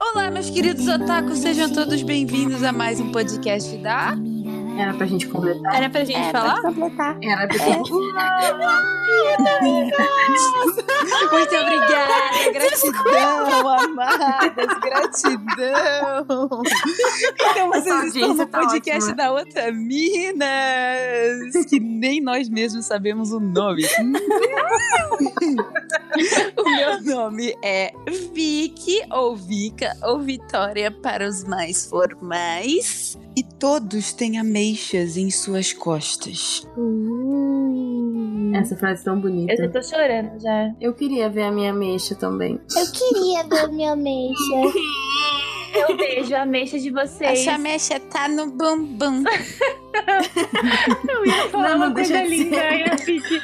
Olá, meus queridos otakus, sejam todos bem-vindos a mais um podcast da. Era pra gente completar? Era pra gente falar? completar. Era pra gente. Muito obrigada, gratidão, amadas, gratidão. Então vocês estão no tá podcast ótima. da outra Minas, que nem nós mesmos sabemos o nome. o meu nome é Vicky, ou Vika, ou Vitória para os mais formais. E todos têm ameixas em suas costas. Essa frase tão Eu bonita. já tô chorando já. Eu queria ver a minha mexa também. Eu queria ver minha ameixa. Eu beijo a ameixa de vocês. Essa mecha tá no bumbum. Eu ia falar Não, não uma coisa linda e a fique.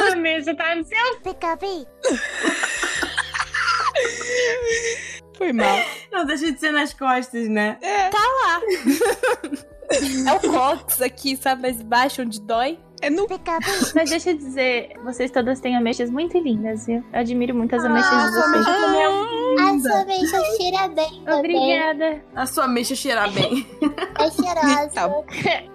a ameixa tá no seu. Picapi. Foi mal. Não deixa de ser nas costas, né? É o cox aqui, sabe? Mais baixo, onde dói. É no. Mas deixa eu dizer, vocês todas têm ameixas muito lindas, viu? Eu admiro muito as ameixas de sua vocês. ameixa também é A sua ameixa cheira bem também. Obrigada. A sua mexa cheirar bem. É cheirosa. Tá.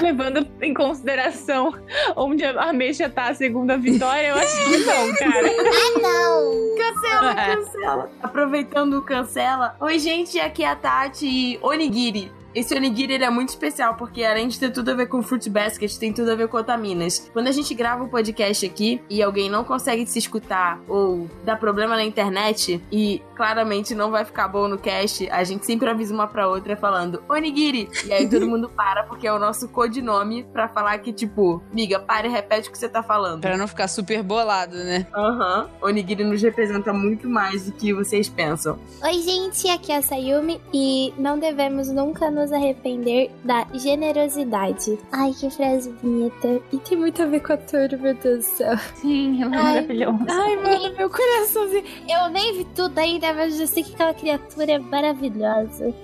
Levando em consideração onde a ameixa tá, segundo a Vitória, eu acho que não, cara. ah, não. Cancela, cancela. Aproveitando o cancela. Oi, gente, aqui é a Tati Onigiri. Esse onigiri ele é muito especial porque além de ter tudo a ver com Fruit Basket, tem tudo a ver com otaminas. Quando a gente grava o podcast aqui e alguém não consegue se escutar ou dá problema na internet e claramente não vai ficar bom no cast, a gente sempre avisa uma pra outra falando onigiri. E aí todo mundo para porque é o nosso codinome pra falar que tipo, miga, para e repete o que você tá falando. Pra não ficar super bolado, né? Aham. Onigiri nos representa muito mais do que vocês pensam. Oi, gente, aqui é a Sayumi e não devemos nunca nos arrepender da generosidade. Ai, que frase bonita. E tem muito a ver com a turma, meu Deus do céu. Sim, ela é Ai. maravilhosa. Ai, mano, meu coraçãozinho. Eu nem vi tudo ainda, mas eu sei que aquela criatura é maravilhosa.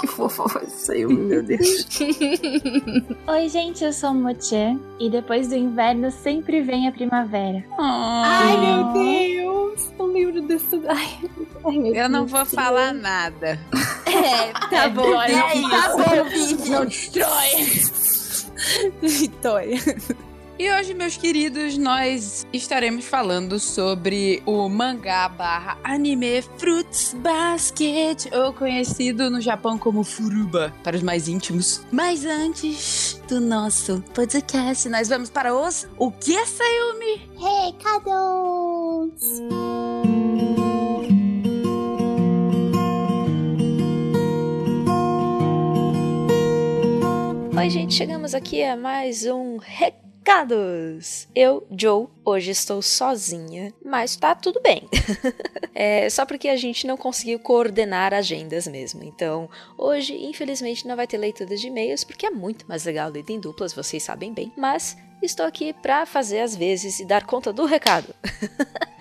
Que fofa foi isso aí, meu Deus. Oi, gente, eu sou Moche e depois do inverno sempre vem a primavera. Ai, meu Deus. Desse. Ai, ai Eu não Deus vou céu. falar nada. É, tá bom. Vitória, Tá não bom, Vivi. Não destrói! Vitória. E hoje, meus queridos, nós estaremos falando sobre o mangá barra anime Fruits Basket, ou conhecido no Japão como Furuba, para os mais íntimos. Mas antes do nosso podcast, nós vamos para os... O que, Sayumi? Recados! Oi, gente, chegamos aqui a mais um Recados. Eu, Joe, hoje estou sozinha, mas tá tudo bem. é só porque a gente não conseguiu coordenar agendas mesmo. Então, hoje, infelizmente, não vai ter leitura de e-mails, porque é muito mais legal ler em duplas, vocês sabem bem. Mas estou aqui para fazer as vezes e dar conta do recado.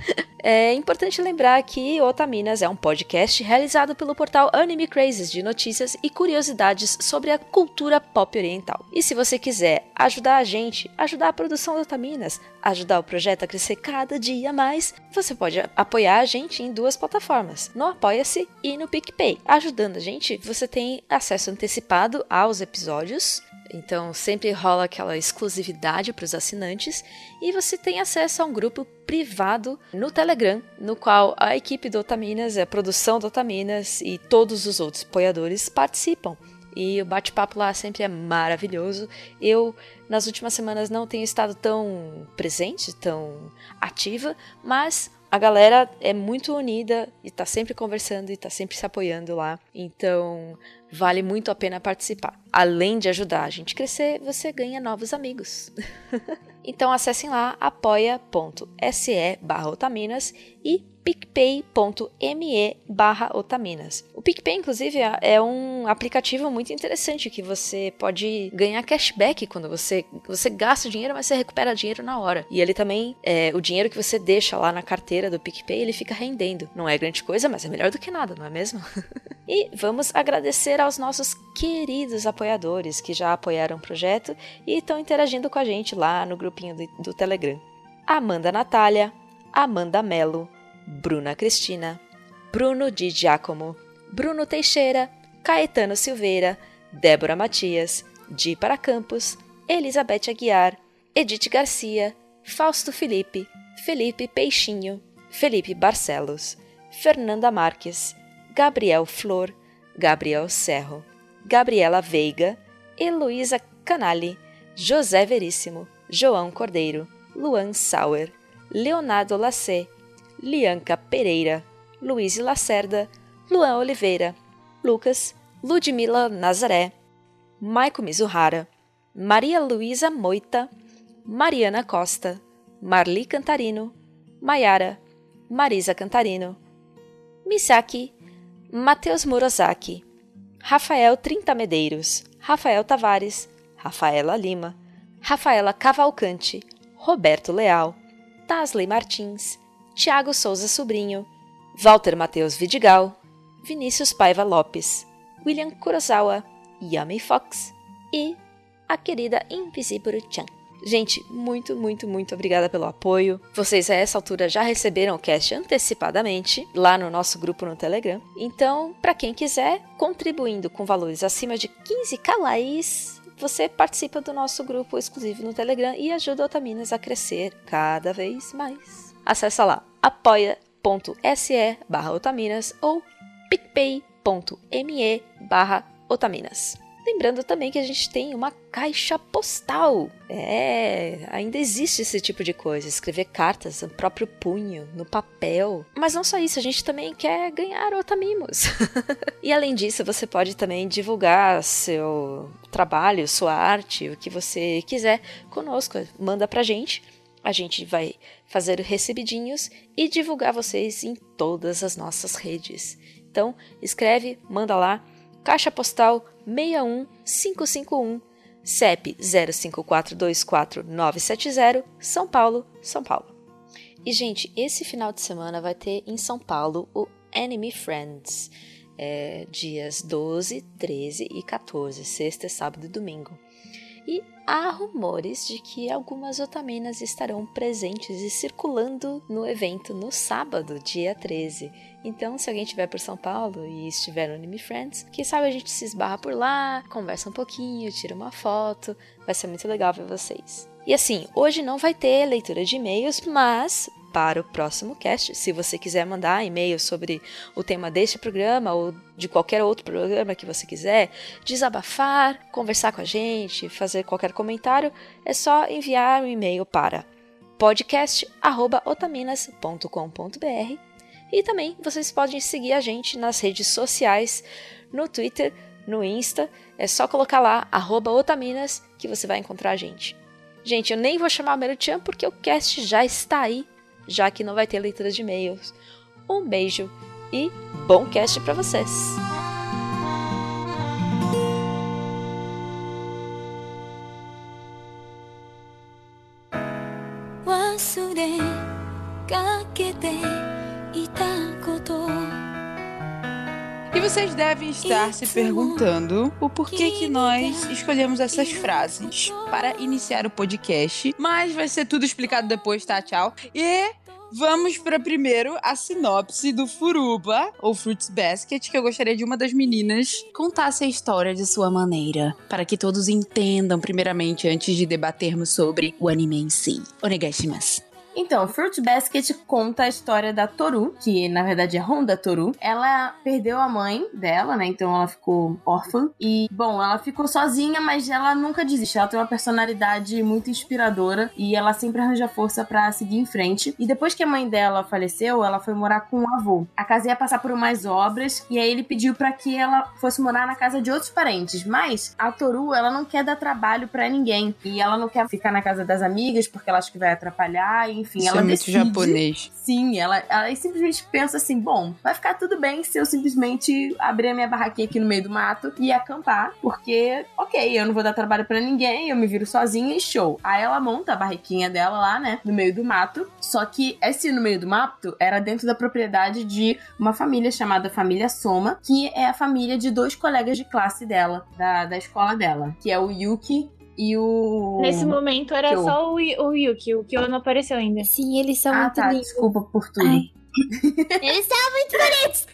É importante lembrar que Otaminas é um podcast realizado pelo portal Anime Crazes de notícias e curiosidades sobre a cultura pop oriental. E se você quiser ajudar a gente, ajudar a produção do Otaminas, ajudar o projeto a crescer cada dia mais, você pode apoiar a gente em duas plataformas, no Apoia-se e no PicPay. Ajudando a gente, você tem acesso antecipado aos episódios, então sempre rola aquela exclusividade para os assinantes e você tem acesso a um grupo privado no Telegram, no qual a equipe do Otaminas, a produção do Otaminas e todos os outros apoiadores participam. E o bate-papo lá sempre é maravilhoso. Eu, nas últimas semanas, não tenho estado tão presente, tão ativa, mas a galera é muito unida e tá sempre conversando e tá sempre se apoiando lá. Então, vale muito a pena participar. Além de ajudar a gente crescer, você ganha novos amigos. então acessem lá apoia.se barra Otaminas e picpay.me barra otaminas. O PicPay, inclusive, é- é um aplicativo muito interessante que você pode ganhar cashback quando você, você gasta dinheiro, mas você recupera dinheiro na hora. E ele também, é, o dinheiro que você deixa lá na carteira do PicPay, ele fica rendendo. Não é grande coisa, mas é melhor do que nada, não é mesmo? e vamos agradecer aos nossos queridos apoiadores que já apoiaram o projeto e estão interagindo com a gente lá no grupinho do, do Telegram. Amanda Natália, Amanda Melo, Bruna Cristina, Bruno Di Giacomo, Bruno Teixeira, Caetano Silveira, Débora Matias, Di para Campos, Elizabeth Aguiar, Edith Garcia, Fausto Felipe, Felipe Peixinho, Felipe Barcelos, Fernanda Marques, Gabriel Flor, Gabriel Serro, Gabriela Veiga, Heloísa Canali, José Veríssimo, João Cordeiro, Luan Sauer, Leonardo Lacê, Lianca Pereira, Luiz Lacerda, Luan Oliveira, Lucas, Ludmila Nazaré, Maico Mizuhara, Maria Luísa Moita, Mariana Costa, Marli Cantarino, Maiara, Marisa Cantarino, Misaki, Matheus Murozaki, Rafael Trinta Medeiros, Rafael Tavares, Rafaela Lima, Rafaela Cavalcante, Roberto Leal, Tasley Martins, Tiago Souza Sobrinho, Walter Matheus Vidigal, Vinícius Paiva Lopes, William Kurosawa, Yami Fox e a querida Invisible Chan. Gente, muito, muito, muito obrigada pelo apoio. Vocês a essa altura já receberam o cast antecipadamente lá no nosso grupo no Telegram. Então, para quem quiser, contribuindo com valores acima de 15 calais, você participa do nosso grupo exclusivo no Telegram e ajuda a Otaminas a crescer cada vez mais. Acesse lá apoia.se barra Otaminas ou picpay.me barra Otaminas. Lembrando também que a gente tem uma caixa postal. É, ainda existe esse tipo de coisa. Escrever cartas no próprio punho, no papel. Mas não só isso, a gente também quer ganhar otamimos. e além disso, você pode também divulgar seu trabalho, sua arte, o que você quiser conosco. Manda pra gente. A gente vai fazer recebidinhos e divulgar vocês em todas as nossas redes. Então, escreve, manda lá. Caixa postal 61551, CEP 05424970, São Paulo, São Paulo. E, gente, esse final de semana vai ter em São Paulo o Enemy Friends, é, dias 12, 13 e 14, sexta, sábado e domingo. E há rumores de que algumas otaminas estarão presentes e circulando no evento no sábado, dia 13. Então, se alguém estiver por São Paulo e estiver no Anime Friends, quem sabe a gente se esbarra por lá, conversa um pouquinho, tira uma foto. Vai ser muito legal ver vocês. E assim, hoje não vai ter leitura de e-mails, mas para o próximo cast, se você quiser mandar e-mail sobre o tema deste programa ou de qualquer outro programa que você quiser, desabafar, conversar com a gente, fazer qualquer comentário, é só enviar um e-mail para podcast@otaminas.com.br e também vocês podem seguir a gente nas redes sociais, no Twitter, no Insta, é só colocar lá @otaminas que você vai encontrar a gente. Gente, eu nem vou chamar a Merchan porque o cast já está aí, já que não vai ter leitura de e-mails. Um beijo e bom cast para vocês. E vocês devem estar se perguntando o porquê que nós escolhemos essas frases para iniciar o podcast. Mas vai ser tudo explicado depois, tá? Tchau. E vamos para primeiro a sinopse do Furuba, ou Fruits Basket, que eu gostaria de uma das meninas contasse a história de sua maneira, para que todos entendam primeiramente antes de debatermos sobre o anime em si. Onegashimasu. Então, Fruit Basket conta a história da Toru, que na verdade é Honda Toru. Ela perdeu a mãe dela, né? Então ela ficou órfã. E, bom, ela ficou sozinha, mas ela nunca desiste. Ela tem uma personalidade muito inspiradora e ela sempre arranja força para seguir em frente. E depois que a mãe dela faleceu, ela foi morar com o avô. A casa ia passar por umas obras e aí ele pediu para que ela fosse morar na casa de outros parentes. Mas a Toru, ela não quer dar trabalho para ninguém. E ela não quer ficar na casa das amigas porque ela acha que vai atrapalhar. Enfim, Isso ela é muito decide. japonês. Sim, ela, ela simplesmente pensa assim: bom, vai ficar tudo bem se eu simplesmente abrir a minha barraquinha aqui no meio do mato e acampar, porque, ok, eu não vou dar trabalho pra ninguém, eu me viro sozinha e show. Aí ela monta a barraquinha dela lá, né, no meio do mato. Só que esse no meio do mato era dentro da propriedade de uma família chamada Família Soma, que é a família de dois colegas de classe dela, da, da escola dela, que é o Yuki e o. Nesse momento era Kyo. só o, o Yuki, o Kyo não apareceu ainda. Sim, eles são Ah, muito tá, lindos. desculpa por tudo. Ai. Eles são muito bonitos.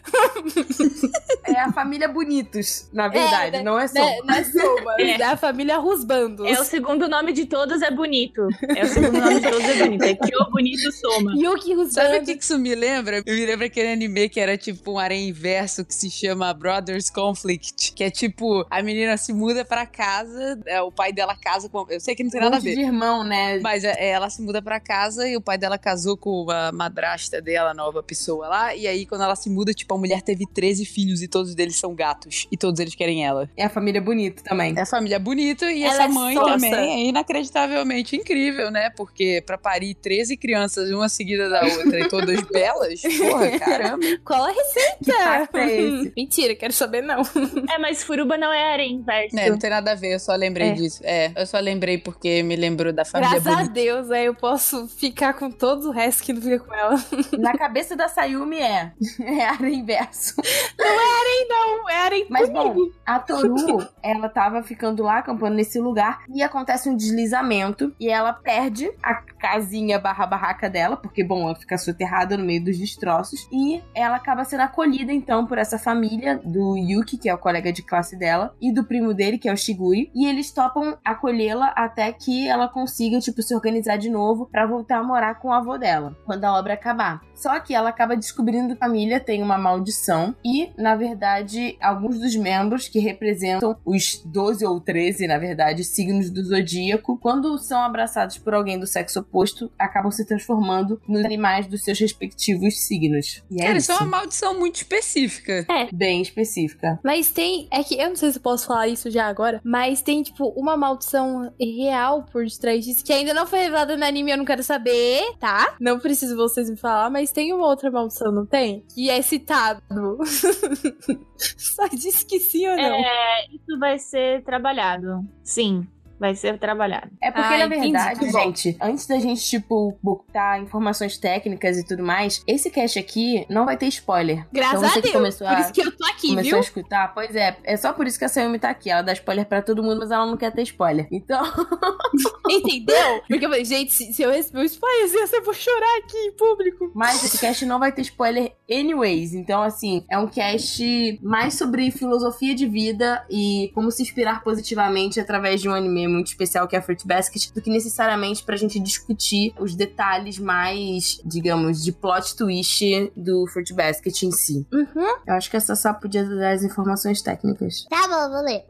É a família Bonitos, na verdade, né, não é só. Né, não é Soma, É. é a família Rusbandos. É o segundo nome de todos é bonito. É o segundo nome de todos é bonito. É Kyo Bonito Soma. Yuki Sabe o que que isso me lembra? Eu me lembro aquele anime que era tipo um harém inverso que se chama Brothers Conflict. Que é tipo, a menina se muda pra casa, é, o pai dela casa com. Eu sei que não tem nada a ver. de irmão, né? Mas é, ela se muda pra casa e o pai dela casou com a madrasta dela, a nova pessoa lá. E aí, quando ela se muda, tipo, a mulher teve 13 filhos e todos eles são gatos. E todos eles querem ela. É a família bonita também. É a família bonita e Ela essa é mãe sonsa. também é inacreditavelmente incrível, né? Porque pra parir 13 crianças, uma seguida da outra e todas belas, porra, caramba. Qual a receita? Que pacto é esse? Mentira, quero saber não. É, mas Furuba não é harém inverso. É, não tem nada a ver, eu só lembrei É. disso. É, eu só lembrei porque me lembrou da família Graças a bonita. Deus, aí eu posso ficar com todos o resto que não fica com ela. Na cabeça da Sayumi é. É área inverso. Não, é harem Mas bom, a Toru, ela tava ficando lá, acampando nesse lugar, e acontece um deslizamento, e ela perde a casinha barra barraca dela, porque, bom, ela fica soterrada no meio dos destroços, e ela acaba sendo acolhida, então, por essa família do Yuki, que é o colega de classe dela, e do primo dele, que é o Shiguri, e eles topam acolhê-la até que ela consiga, tipo, se organizar de novo pra voltar a morar com o avô dela, quando a obra acabar. Só que ela acaba descobrindo que a família tem uma maldição e, na verdade, alguns dos membros que representam os 12 ou 13, na verdade, signos do zodíaco, quando são abraçados por alguém do sexo oposto, acabam se transformando nos animais dos seus respectivos signos. E é Cara, isso. isso é uma maldição muito específica. Bem específica. Mas tem. É que eu não sei se eu posso falar isso já agora. Mas tem, tipo, uma maldição real por detrás disso. Que ainda não foi revelada no anime, eu não quero saber, tá? Não preciso vocês me falar, mas tem uma outra maldição, não tem? Que é citado. Só disse que sim ou não. É, isso vai ser trabalhado. Sim, vai ser trabalhado. É porque, Ah, na verdade, gente, antes da gente, tipo, botar informações técnicas e tudo mais, esse cast aqui não vai ter spoiler. Graças então, você a Deus. começou Por a- isso que eu tô aqui, Começou viu? a escutar? Pois é, é só por isso que a Sayumi tá aqui. Ela dá spoiler pra todo mundo, mas ela não quer ter spoiler. Então, Entendeu? Porque eu falei, gente, se, se eu receber um spoiler, eu vou chorar aqui em público. mas esse cast não vai ter spoiler anyways. Então, assim, é um cast mais sobre filosofia de vida e como se inspirar positivamente através de um anime muito especial que é Fruit Basket, do que necessariamente pra gente discutir os detalhes mais, digamos, de plot twist do Fruit Basket em si. Uhum. Eu acho que essa só podia dar as informações técnicas. Tá bom, vou ler.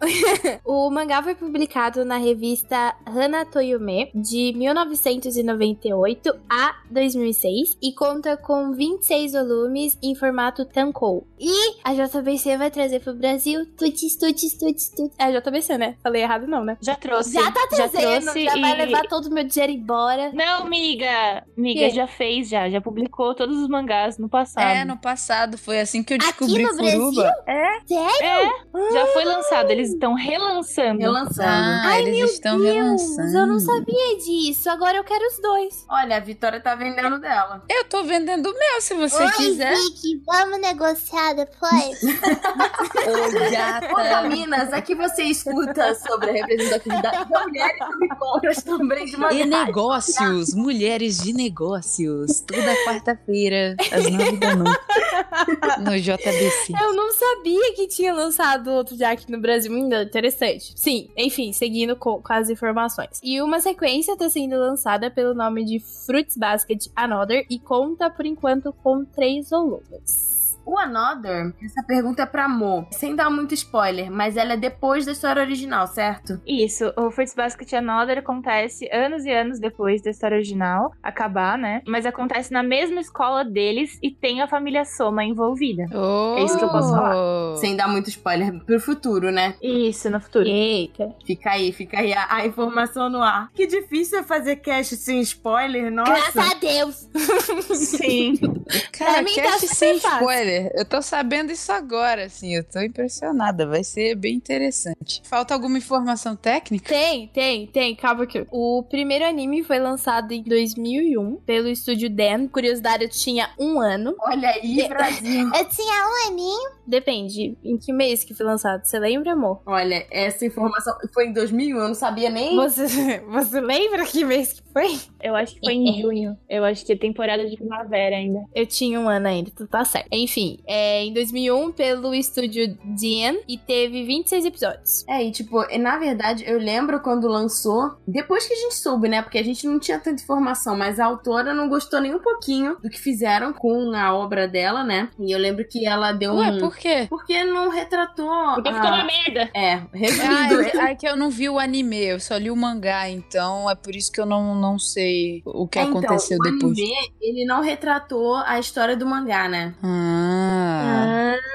O mangá foi publicado na revista Hana Toyume de 1998 a 2006 e conta com 26 volumes em formato Tankou. E a JBC vai trazer pro Brasil tuts, tuts, tuts, tuts. É a JBC, né? Falei errado não, né? Já trouxe. Já tá já trazendo, trouxe já, vai e- levar todo o meu dinheiro embora. Não, miga. Miga, já fez, já. Já publicou todos os mangás no passado. É, no passado foi assim que eu Aqui descobri no Furuba. Sério? É, já foi lançado. Eles estão relançando. Relançando. Ah, eles estão relançando. eu não sabia disso. Agora eu quero os dois. Olha, a Vitória tá vendendo dela. Eu tô vendendo o meu, se você Oi, quiser. Vicky, vamos negociar depois? Ô, gata. Ô, Minas, aqui você escuta sobre a representatividade da mulher e sobre compras também de uma E negócios, mulheres de negócios. Toda quarta-feira, às nove da noite. No JBC. Eu não sabia que tinha lançado outro já aqui no Brasil ainda. Interessante. Sim, enfim, seguindo com, com as informações. E uma sequência tá sendo lançada pelo nome de Fruits Basket Another e conta por enquanto com três volumes. O Another, essa pergunta é pra Mo. Sem dar muito spoiler, mas ela é depois da história original, certo? Isso, o Fruits Basket Another acontece anos e anos depois da história original acabar, né? Mas acontece na mesma escola deles e tem a família Soma envolvida. Oh. É isso que eu posso falar. Sem dar muito spoiler pro futuro, né? Isso, no futuro. Eita. Fica aí, fica aí a, a informação no ar. Que difícil é fazer cast sem spoiler, nossa. Graças a Deus. Sim. Cara, Pra mim tá cast super sem fácil. Spoiler. Eu tô sabendo isso agora, assim. Eu tô impressionada. Vai ser bem interessante. Falta alguma informação técnica? Tem, tem, tem. Calma aqui. O primeiro anime foi lançado em 2001 pelo estúdio Dan. Curiosidade, eu tinha um ano. Olha aí, Brasil. Eu tinha um aninho. Depende. Em que mês que foi lançado? Você lembra, amor? Olha, essa informação foi em 2001, eu não sabia nem. Você, você lembra que mês que foi? Eu acho que foi em junho. Eu acho que é temporada de primavera ainda. Eu tinha um ano ainda, tu tá certo. Enfim, é em 2001 pelo estúdio Dan e teve 26 episódios. É, e tipo, na verdade, eu lembro quando lançou, depois que a gente soube, né? Porque a gente não tinha tanta informação, mas a autora não gostou nem um pouquinho do que fizeram com a obra dela, né? E eu lembro que ela deu Ué, um. por quê? Porque não retratou. Porque a- ficou uma merda. É, Ah, resumindo. é, é que eu não vi o anime, eu só li o mangá, então é por isso que eu não, não sei o que É, então, aconteceu o depois. anime, ele não retratou a história do mangá, né? Ah.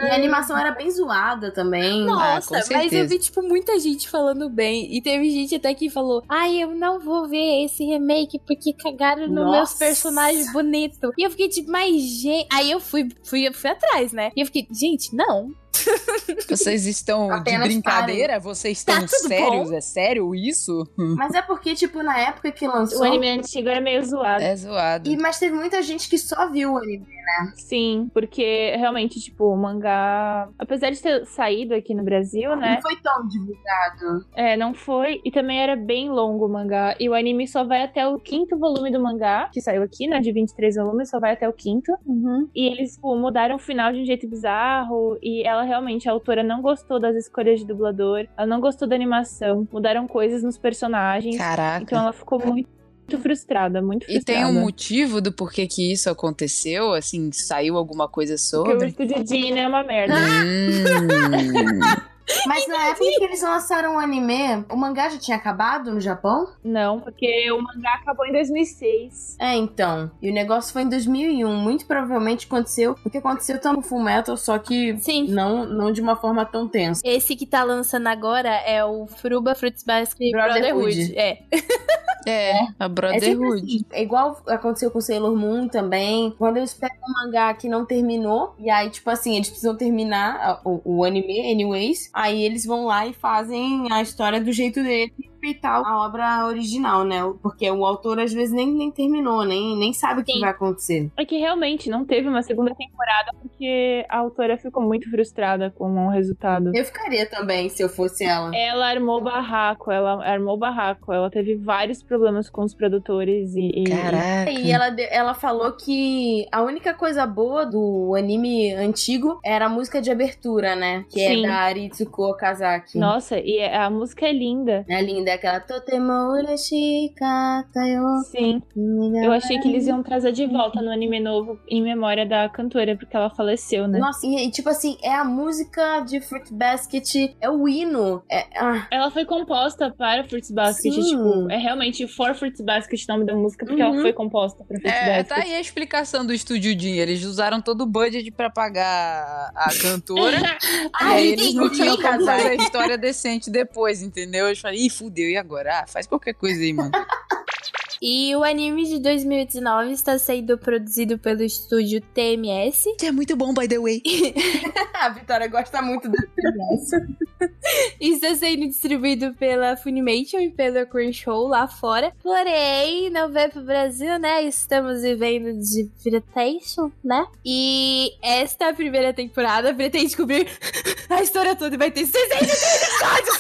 E a animação era bem zoada também. Nossa, com mas eu vi, tipo, muita gente falando bem. E teve gente até que falou: Ai, eu não vou ver esse remake porque cagaram nos Nossa. meus personagens bonitos. E eu fiquei tipo, mas gente. Aí eu fui, fui, fui atrás, né? E eu fiquei, gente, não. Vocês estão Apenas de brincadeira? Vocês Tá estão tudo sérios? É sério isso? Mas é porque, tipo, na época que lançou. O anime antigo era meio zoado. É zoado. E, mas teve muita gente que só viu o anime. Sim, porque realmente, tipo, o mangá. Apesar de ter saído aqui no Brasil, né? Não foi tão divulgado. É, não foi. E também era bem longo o mangá. E o anime só vai até o quinto volume do mangá, que saiu aqui, né? De 23 volumes, só vai até o quinto. E eles, tipo, mudaram o final de um jeito bizarro. E ela realmente, a autora, não gostou das escolhas de dublador. Ela não gostou da animação. Mudaram coisas nos personagens. Caraca. Então ela ficou muito, muito frustrada, muito E tem frustrada. um motivo do porquê que isso aconteceu? Assim, saiu alguma coisa Porque o sobre? estúdio Disney é uma merda. Hum. Mas na época que eles lançaram o anime, o mangá já tinha acabado no Japão? Não, porque o mangá acabou em 2006. É, então. E o negócio foi em 2001. Muito provavelmente aconteceu o que aconteceu também com Full Metal, só que Sim. não, não de uma forma tão tensa. Esse que tá lançando agora é o Fruba Fruits Basket Brotherhood. Brotherhood. É. É, a É Brotherhood. assim. É igual aconteceu com Sailor Moon também. Quando eles pegam um mangá que não terminou, e aí, tipo assim, eles precisam terminar o, o anime, anyways. Aí eles vão lá e fazem a história do jeito dele. Respeitar a obra original, né? Porque o autor às vezes nem, nem terminou, nem, nem sabe o que Sim. vai acontecer. É que realmente não teve uma segunda temporada porque a autora ficou muito frustrada com o resultado. Eu ficaria também se eu fosse ela. Ela armou barraco, ela armou barraco. Ela teve vários problemas com os produtores e. e- Caraca. E ela, ela falou que a única coisa boa do anime antigo era a música de abertura, né? Que Sim. é da Aritsuko Okazaki. Nossa, e a música é linda. É linda, aquela Totemo urashi katayo. Sim. Eu achei que eles iam trazer de volta no anime novo em memória da cantora, porque ela faleceu, né? Nossa, e, e, tipo assim, é a música de Fruit Basket, é o hino. É, ah, Ela foi composta para Fruits Basket, Sim. tipo, é realmente For Fruits Basket o nome da música, porque Uhum. ela foi composta para Fruits É, Basket. tá aí a explicação do Estúdio Jim. Eles usaram todo o budget pra pagar a cantora. e aí eles não tinham fazer a história decente depois, entendeu? Eu falei, ih, fudeu, e agora? Ah, faz qualquer coisa aí, mano. E o anime de 2019 está sendo produzido pelo estúdio TMS. Que é muito bom, by the way. a Vitória gosta muito negócio. E está sendo distribuído pela Funimation e pela Crunchyroll lá fora. Porém, não veio pro Brasil, né? Estamos vivendo de piratation, né? E esta é primeira temporada pretende cobrir a história toda e vai ter 63 episódios!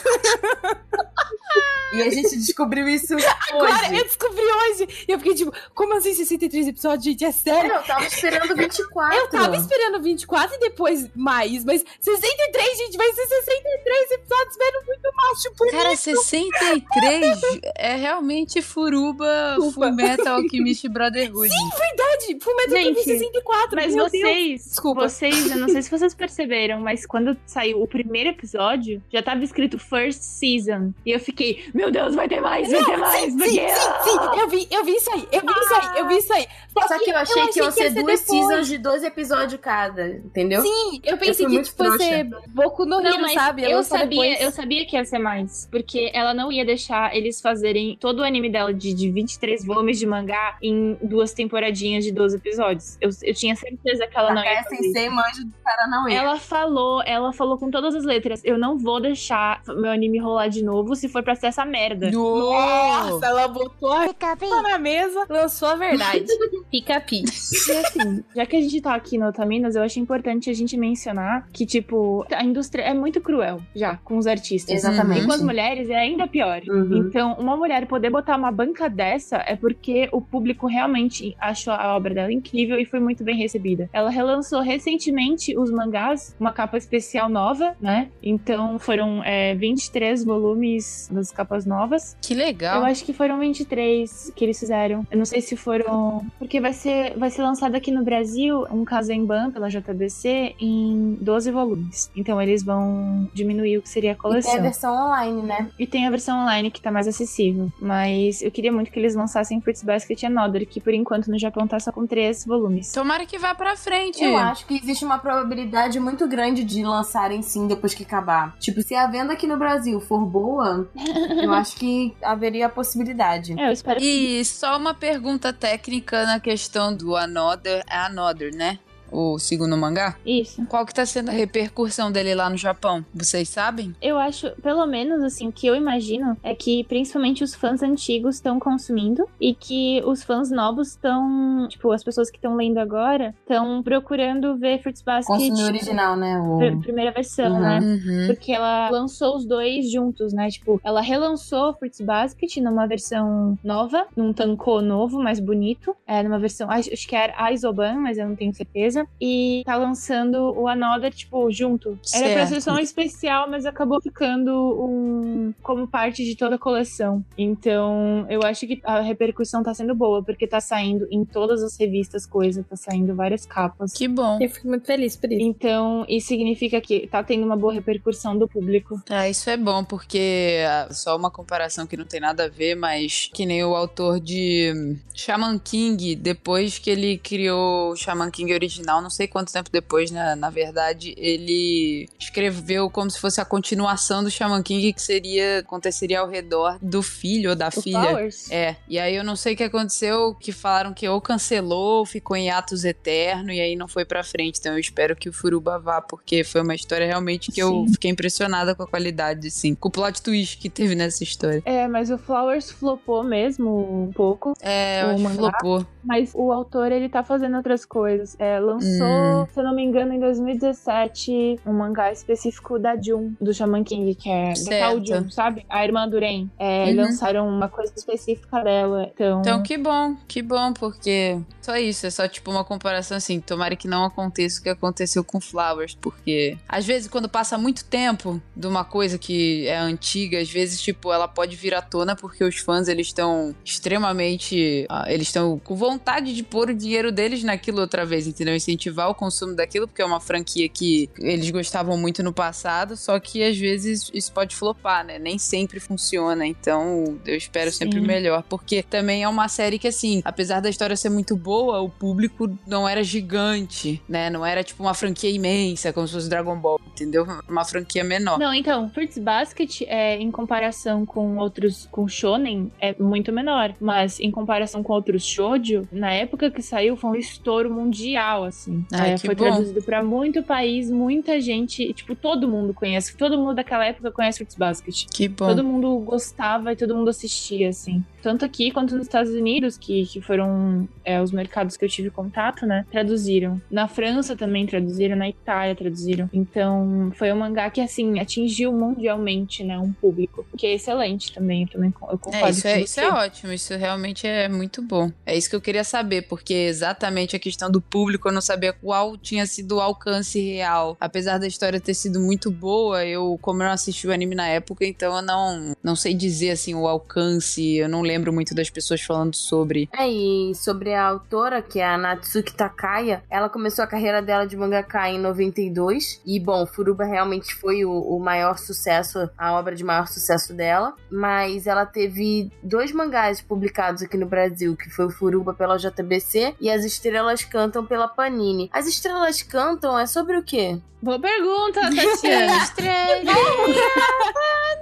E a gente descobriu isso Agora, hoje. eu descobri hoje. E eu fiquei tipo, como assim 63 episódios, gente? É sério? Eu tava esperando 24. Eu tava esperando 24 e depois mais, mas 63, gente, vai ser 63 episódios vendo muito macho bonito. Cara, 63 é realmente Furuba. Full Metal Alchemist Brotherhood. verdade, Fullmetal Gente, Alchemist 64. Mas meu Deus. vocês, Desculpa. vocês, eu não sei se vocês perceberam, mas quando saiu o primeiro episódio, já tava escrito First Season. E eu fiquei, meu Deus, vai ter mais, vai ter mais, Sim, porque... sim, sim, sim, eu vi, eu vi isso aí, eu vi isso aí, eu vi isso aí. Só que eu achei que iam ser duas seasons de 12 episódios cada, entendeu? Sim, eu pensei fui que tipo, fosse trouxa. Boku no Hero, mas sabe? Ia eu sabia, depois. eu sabia que ia ser mais. Porque ela não ia deixar eles fazerem todo o anime dela de, de 23 volumes de mangá em duas temporadinhas de 12 episódios. Eu, eu tinha certeza que ela não ia fazer. Sensei manja do Paranauê. Ela falou, ela falou com todas as letras: eu não vou deixar meu anime rolar de novo se for pra ser essa merda. Nossa, ela botou a p na mesa, lançou a verdade. Pica-pi. E assim, já que a gente tá aqui no Otaminas, eu acho importante a gente mencionar que, tipo, a indústria é muito cruel já com os artistas. Exatamente. E com as mulheres é ainda pior. Uhum. Então, uma mulher poder botar uma banca dessa é porque o público realmente achou a obra dela incrível e foi muito bem recebida. Ela relançou recentemente os mangás, uma capa especial nova, né? Então, foram é, 23 volumes das capas novas. Que Eu legal. acho que foram 23 que eles fizeram. Eu não sei se foram. Porque vai ser, vai ser lançado aqui no Brasil um Kazemban pela JBC em 12 volumes. Então eles vão diminuir o que seria a E tem coleção. a versão online, né? E tem a versão online que tá mais acessível. Mas eu queria muito que eles lançassem Fruits Basket e Another, que por enquanto no Japão tá só com três volumes. Tomara que vá pra frente. Eu acho que existe uma probabilidade muito grande de lançarem sim depois que acabar. Tipo, se a venda aqui no Brasil for boa, eu acho que haveria a possibilidade. É, eu espero Só uma pergunta técnica na questão do Another. Another, né? O segundo mangá. isso. Qual que tá sendo a repercussão dele lá no Japão? Vocês sabem? Eu acho, pelo menos assim, o que eu imagino é que principalmente os fãs antigos estão consumindo e que os fãs novos estão, tipo, as pessoas que estão lendo agora estão procurando ver Fruits Basket Consumir original, né? O... pr- primeira versão, Uhum. né? Uhum. Porque ela lançou os dois juntos, né? Tipo, ela relançou Fruits Basket numa versão nova, num tankô novo, mais bonito. É, numa versão, acho acho que era Aizoban, mas eu não tenho certeza. E tá lançando o Another, tipo, junto. Era pra ser só um Certo. especial, mas acabou ficando um como parte de toda a coleção. Então, eu acho que a repercussão tá sendo boa, porque tá saindo em todas as revistas coisa, tá saindo várias capas. Que bom. Eu fico muito feliz por isso. Então, isso significa que tá tendo uma boa repercussão do público. Ah, isso é bom, porque ah, só uma comparação que não tem nada a ver, mas que nem o autor de hum, Shaman King, depois que ele criou o Shaman King original, não sei quanto tempo depois, né, na verdade, ele escreveu como se fosse a continuação do Shaman King, que seria, aconteceria ao redor do filho ou da O filha. Flowers? É, e aí eu não sei o que aconteceu, que falaram que ou cancelou, ou ficou em atos eterno, e aí não foi pra frente. Então eu espero que o Furuba vá, porque foi uma história realmente que eu Sim. fiquei impressionada com a qualidade, assim, com o plot twist que teve nessa história. É, mas o Flowers flopou mesmo um pouco. É, O eu acho mangá? flopou. Mas o autor, ele tá fazendo outras coisas. É, lançou, Hum. se eu não me engano, em 2017, um mangá específico da Jun, do Shaman King, que é da. Jun, sabe? A irmã do Ren. É, Uhum. Lançaram uma coisa específica dela. Então, Então que bom, que bom, porque só isso, é só tipo uma comparação assim, tomara que não aconteça o que aconteceu com Flowers, porque às vezes quando passa muito tempo de uma coisa que é antiga, às vezes tipo ela pode vir à tona porque os fãs eles estão extremamente, ah, eles estão com vontade de pôr o dinheiro deles naquilo outra vez, entendeu? Incentivar o consumo daquilo, porque é uma franquia que eles gostavam muito no passado, só que às vezes isso pode flopar, né? Nem sempre funciona, então eu espero sempre Sim. o melhor, porque também é uma série que assim, apesar da história ser muito boa, o público não era gigante, né? Não era tipo uma franquia imensa, como se fosse Dragon Ball, entendeu? Uma franquia menor. Não, então, Fruits Basket, é, em comparação com outros, com Shonen, é muito menor. Mas em comparação com outros shoujo, na época que saiu, foi um estouro mundial, assim. Assim. Ai, É, foi bom. traduzido pra muito país, muita gente, tipo, todo mundo conhece. Todo mundo daquela época conhece Fruits Basket. Que bom. Todo mundo gostava e todo mundo assistia, assim. Tanto aqui quanto nos Estados Unidos, que, que foram é, os mercados que eu tive contato, né? Traduziram. Na França também traduziram, na Itália traduziram. Então, foi um mangá que, assim, atingiu mundialmente, né? Um público. Que é excelente também. Eu também eu concordo É, isso com é, isso é ótimo, isso realmente é muito bom. É isso que eu queria saber, porque exatamente a questão do público, eu não sabia qual tinha sido o alcance real. Apesar da história ter sido muito boa, eu, como eu não assisti o anime na época, então eu não, não sei dizer assim o alcance, eu não lembro muito das pessoas falando sobre. É, e sobre a autora, que é a Natsuki Takaya, ela começou a carreira dela de mangaka em 92. E, bom, Furuba realmente foi o, o maior sucesso, a obra de maior sucesso dela. Mas ela teve dois mangás publicados aqui no Brasil, que foi o Furuba pela JBC e As Estrelas Cantam pela Panini. As Estrelas Cantam é sobre o quê? Boa pergunta, Tatiana. Estrela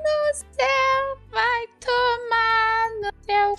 no céu vai tomar no teu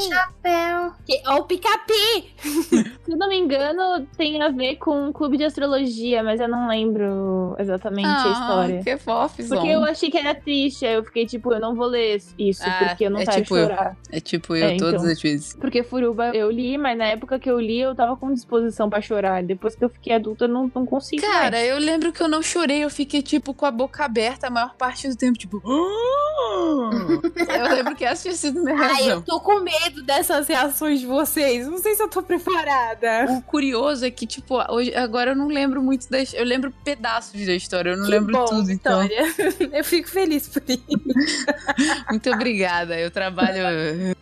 Chapéu. Que- Ó, o pica-pi! Se eu não me engano, tem a ver com um clube de astrologia, mas eu não lembro exatamente a história. Ah, Que fofo, Porque eu achei que era triste, aí eu fiquei tipo, eu não vou ler isso, Ah, porque eu não é quero tipo eu. chorar. É tipo eu É, todas então. as vezes. Porque Furuba eu li, mas na época que eu li, eu tava com disposição pra chorar. Depois que eu fiquei adulta, eu não, não consigo Cara, mais. eu lembro que eu não chorei, eu fiquei, tipo, com a boca aberta a maior parte do tempo, tipo. Eu lembro que essa tinha sido minha Ai, reação. eu tô com medo dessas reações de vocês. Não sei se eu tô preparada. O curioso é que, tipo, hoje, agora eu não lembro muito da Eu lembro pedaços da história, eu não Que lembro bom, tudo, então. Eu fico feliz por isso. Muito obrigada. Eu trabalho.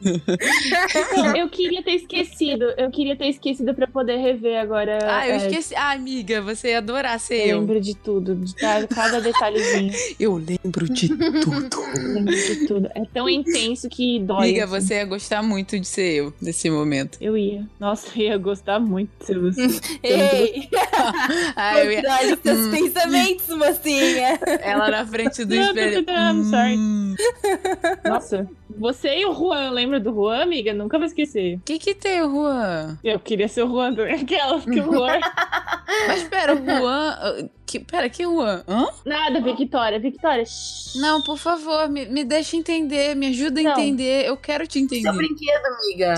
Eu queria ter esquecido, eu queria ter esquecido pra poder rever agora. Ah, eu é, esqueci. Ah, amiga, você ia adorar ser Eu eu. lembro de tudo, de cada, cada detalhezinho. Eu lembro de tudo. Eu lembro de tudo. É tão intenso que dói. Amiga, assim. você ia gostar muito de ser eu nesse momento. Eu ia. Nossa, eu ia gostar muito se você. Ei, Ah, eu ia. controle seus Hum. pensamentos, mocinha. Ela na frente do Não, espelho. Hum. Nossa, você e o Juan, lembra do Juan, amiga? Nunca vou esquecer. O que que tem, Juan? Eu queria ser o Juan, também, aquela que o Juan. Mas pera, o Juan. ah, Que, pera, que Juan? Hã? Nada, Victoria, Victoria. shh. Não, por favor, me, me deixa entender, me ajuda a Não. entender. Eu quero te entender. Seu brinquedo, amiga.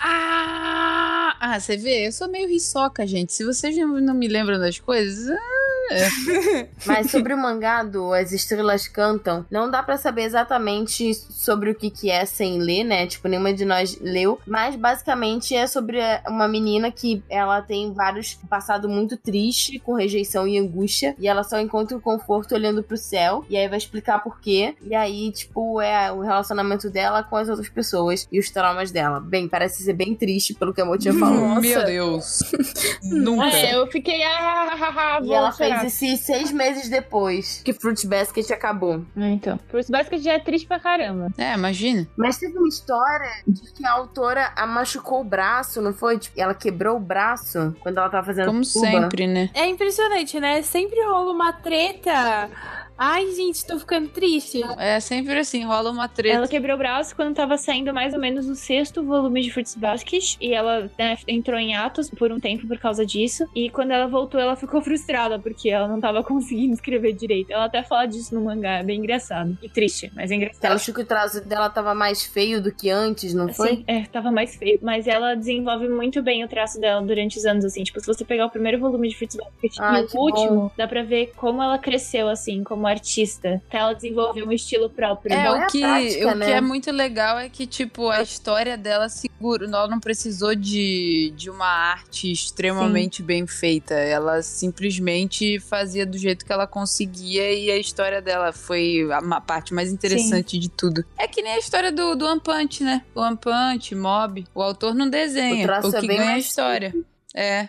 Ah, ah, você vê, eu sou meio riçoca, gente. Se vocês não, não me lembram das coisas, ah, Mas sobre o mangá do As Estrelas Cantam, não dá pra saber exatamente sobre o que que é sem ler, né? Tipo, nenhuma de nós leu. Mas basicamente é sobre é, uma menina que ela tem vários passado muito triste, com rejeição e angústia. E ela só encontra o conforto olhando pro céu. E aí vai explicar por quê. E aí, tipo, é o relacionamento dela com as outras pessoas e os traumas dela. Bem, parece ser bem triste pelo que a Motinha falou. meu Deus. Nunca. É, eu fiquei. Ah, ah, ah, ah, E ela fez esse seis meses depois que Fruit Basket acabou. É, Então, Fruits Basket já é triste pra caramba. É, imagina. Mas teve uma história de que a autora a machucou o braço, não foi? Tipo, ela quebrou o braço quando ela tava fazendo Como tuba. sempre, né? É impressionante, né? Sempre rola uma treta. Ai, gente, tô ficando triste. É sempre assim, rola uma treta. Ela quebrou o braço quando tava saindo mais ou menos o sexto volume de Fruits Basket. E ela né, entrou em atos por um tempo por causa disso. E quando ela voltou, ela ficou frustrada porque ela não tava conseguindo escrever direito. Ela até fala disso no mangá, é bem engraçado. E triste, mas é engraçado. Ela achou que o traço dela tava mais feio do que antes, não foi? Sim, é, tava mais feio. Mas ela desenvolve muito bem o traço dela durante os anos, assim. Tipo, se você pegar o primeiro volume de Fruits Basket Ai, e o último, dá pra ver como ela cresceu, assim, como artista. Até ela desenvolver um estilo próprio. É, o, é que, prática, o né? que é muito legal é que, tipo, a história dela segura. Ela não precisou de, de uma arte extremamente bem feita. Ela simplesmente fazia do jeito que ela conseguia e a história dela foi a ma- parte mais interessante de tudo. É que nem a história do, do One Punch, né? O One Punch, Mob. O autor não desenha. O traço O, é que bem ganha é a história. É.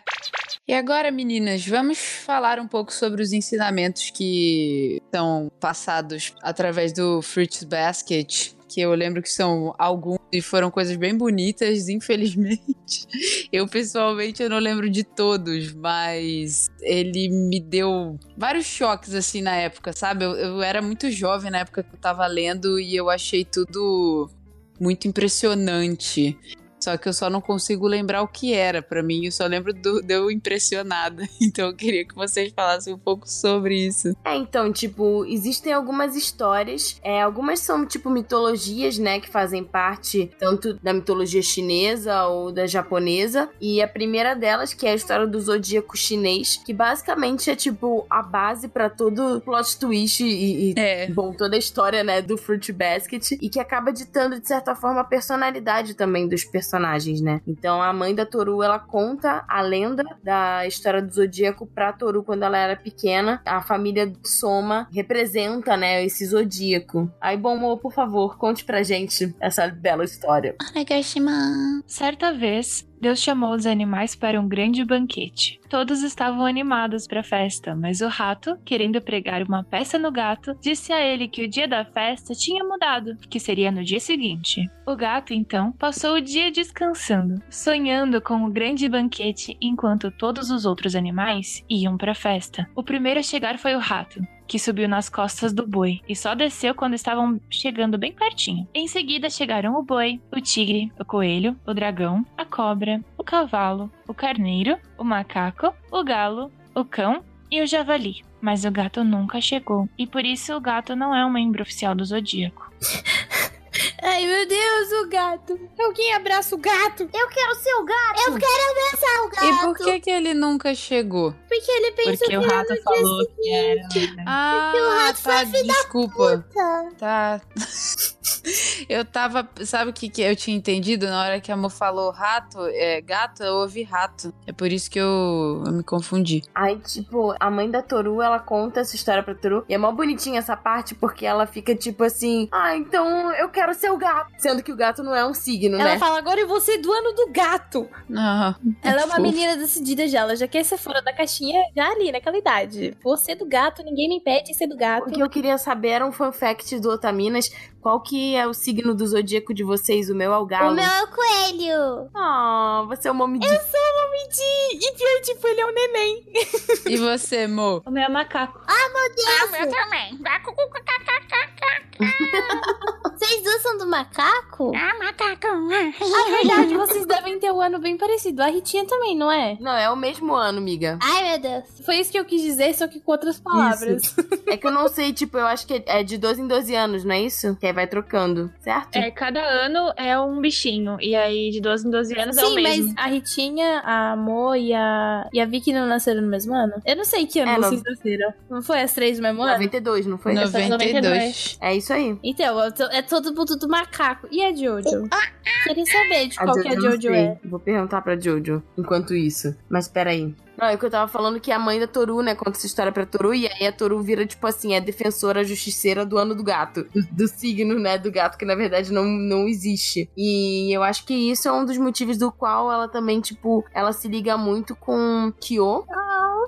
E agora, meninas, vamos falar um pouco sobre os ensinamentos que são passados através do Fruits Basket. Que eu lembro que são alguns e foram coisas bem bonitas, infelizmente. Eu, pessoalmente, eu não lembro de todos, mas ele me deu vários choques, assim, na época, sabe? Eu, eu era muito jovem na época que eu tava lendo e eu achei tudo muito impressionante. Só que eu só não consigo lembrar o que era para mim. Eu só lembro do, de eu impressionada. Então eu queria que vocês falassem um pouco sobre isso. É, então, tipo, existem algumas histórias. É, algumas são, tipo, mitologias, né? Que fazem parte tanto da mitologia chinesa ou da japonesa. E a primeira delas, que é a história do zodíaco chinês, que basicamente é, tipo, a base para todo plot twist e, e é. bom, toda a história, né, do Fruit Basket. E que acaba ditando, de certa forma, a personalidade também dos personagens, né? Então a mãe da Toru, ela conta a lenda da história do Zodíaco pra Toru quando ela era pequena. A família Soma representa, né, esse Zodíaco. Aí, bom, Mo, por favor, conte pra gente essa bela história. Certa vez, Deus chamou os animais para um grande banquete. Todos estavam animados para a festa, mas o rato, querendo pregar uma peça no gato, disse a ele que o dia da festa tinha mudado, que seria no dia seguinte. O gato, então, passou o dia descansando, sonhando com o grande banquete enquanto todos os outros animais iam para a festa. O primeiro a chegar foi o rato que subiu nas costas do boi e só desceu quando estavam chegando bem pertinho. Em seguida chegaram o boi, o tigre, o coelho, o dragão, a cobra, o cavalo, o carneiro, o macaco, o galo, o cão e o javali. Mas o gato nunca chegou, e por isso o gato não é um membro oficial do zodíaco. Ai, meu Deus, o gato. Alguém abraça o gato. Eu quero ser o gato. Eu quero abraçar o gato. E por que que ele nunca chegou? Porque ele pensou Porque que o rato era falou dia que era. Ah, o rato tá, foi filho da desculpa. Puta. Tá. Eu tava. Sabe o que, que eu tinha entendido na hora que a Mo falou rato? É, gato, eu ouvi rato. É por isso que eu, eu me confundi. Aí, tipo, a mãe da Toru, ela conta essa história pra Toru. E é mó bonitinha essa parte, porque ela fica tipo assim: Ah, então eu quero ser o gato. Sendo que o gato não é um signo, Ela né? fala, agora eu vou ser do ano do gato. Ah, Ela é uma fofo. menina decidida já. Ela já quer ser fora da caixinha já ali, naquela idade. Vou ser do gato, ninguém me impede de ser do gato. O que eu queria saber era um fun fact do Otaminas. Qual que é o signo do zodíaco de vocês? O meu é o galo. O meu é o coelho. Ah, você é uma mommy Eu sou uma medi. E pior, tipo, ele é um neném. E você, Mo? O meu é macaco. também. Vocês duas são do macaco? Ah, verdade, vocês devem ter um ano bem parecido. A Ritinha também, não é? Não, é o mesmo ano, amiga. Ai, meu Deus. Foi isso que eu quis dizer, só que com outras palavras. É que eu não sei, tipo, eu acho que é de 12 em 12 anos, não é isso? Que aí vai trocando, certo? É, cada ano é um bichinho. E aí, de 12 em 12 anos, é o Sim, mesmo. mas a Ritinha, a Mo e a, e a Vicky não nasceram no mesmo ano? Eu não sei que ano É, vocês nasceram. Não foi as três no mesmo ano? 92, não foi? 92. É isso aí. Então, é todo mundo do macaco. E a Jojo? Queria saber de qual que a Jojo é. Vou perguntar pra Jojo enquanto isso. Mas peraí. Não, é que eu tava falando que a mãe da Toru, né, conta essa história pra Toru, e aí a Toru vira, tipo assim, é defensora justiceira do ano do gato. Do, do signo, né, do gato, que na verdade não, não existe. E eu acho que isso é um dos motivos do qual ela também, tipo, ela se liga muito com Kyo,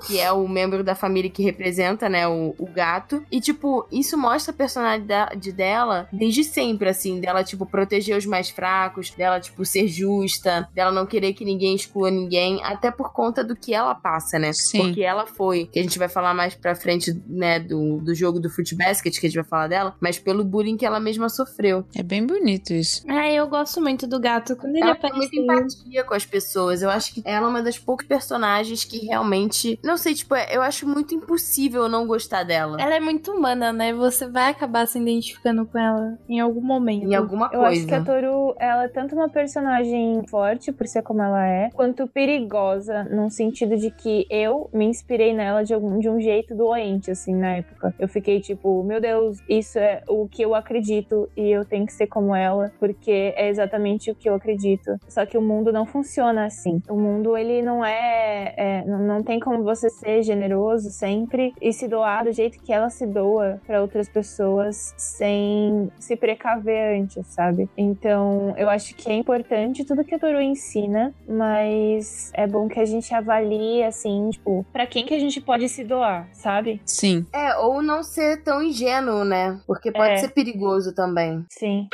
que é o membro da família que representa, né, o, o gato. E, tipo, isso mostra a personalidade dela desde sempre, assim, dela, tipo, proteger os mais fracos, dela, tipo, ser justa, dela não querer que ninguém exclua ninguém, até por conta do que ela passa, né? Sim. Porque ela foi, que a gente vai falar mais pra frente, né, do, do jogo do Fruit Basket, que a gente vai falar dela, mas pelo bullying que ela mesma sofreu. É bem bonito isso. Ah, eu gosto muito do gato. Quando ele Ela tem muita empatia com as pessoas. Eu acho que ela é uma das poucas personagens que realmente. Não sei, tipo, é- eu acho muito impossível não gostar dela. Ela é muito humana, né? Você vai acabar se identificando com ela em algum momento. Em alguma Eu coisa. acho que a Toru, ela é tanto uma personagem forte, por ser como ela é, quanto perigosa, num sentido de que eu me inspirei nela de, algum, de um jeito doente, assim, na época. Eu fiquei tipo, meu Deus, isso é o que eu acredito e eu tenho que ser como ela, porque é exatamente o que eu acredito. Só que o mundo não funciona assim. O mundo, ele não é. é não, tem como você ser generoso sempre e se doar do jeito que ela se doa para outras pessoas sem se precaver antes, sabe? Então, eu acho que é importante tudo que a Toru ensina, mas é bom que a gente avalie, assim, tipo, pra quem que a gente pode se doar, sabe? Sim. É, ou não ser tão ingênuo, né? Porque pode É. ser perigoso também. Sim.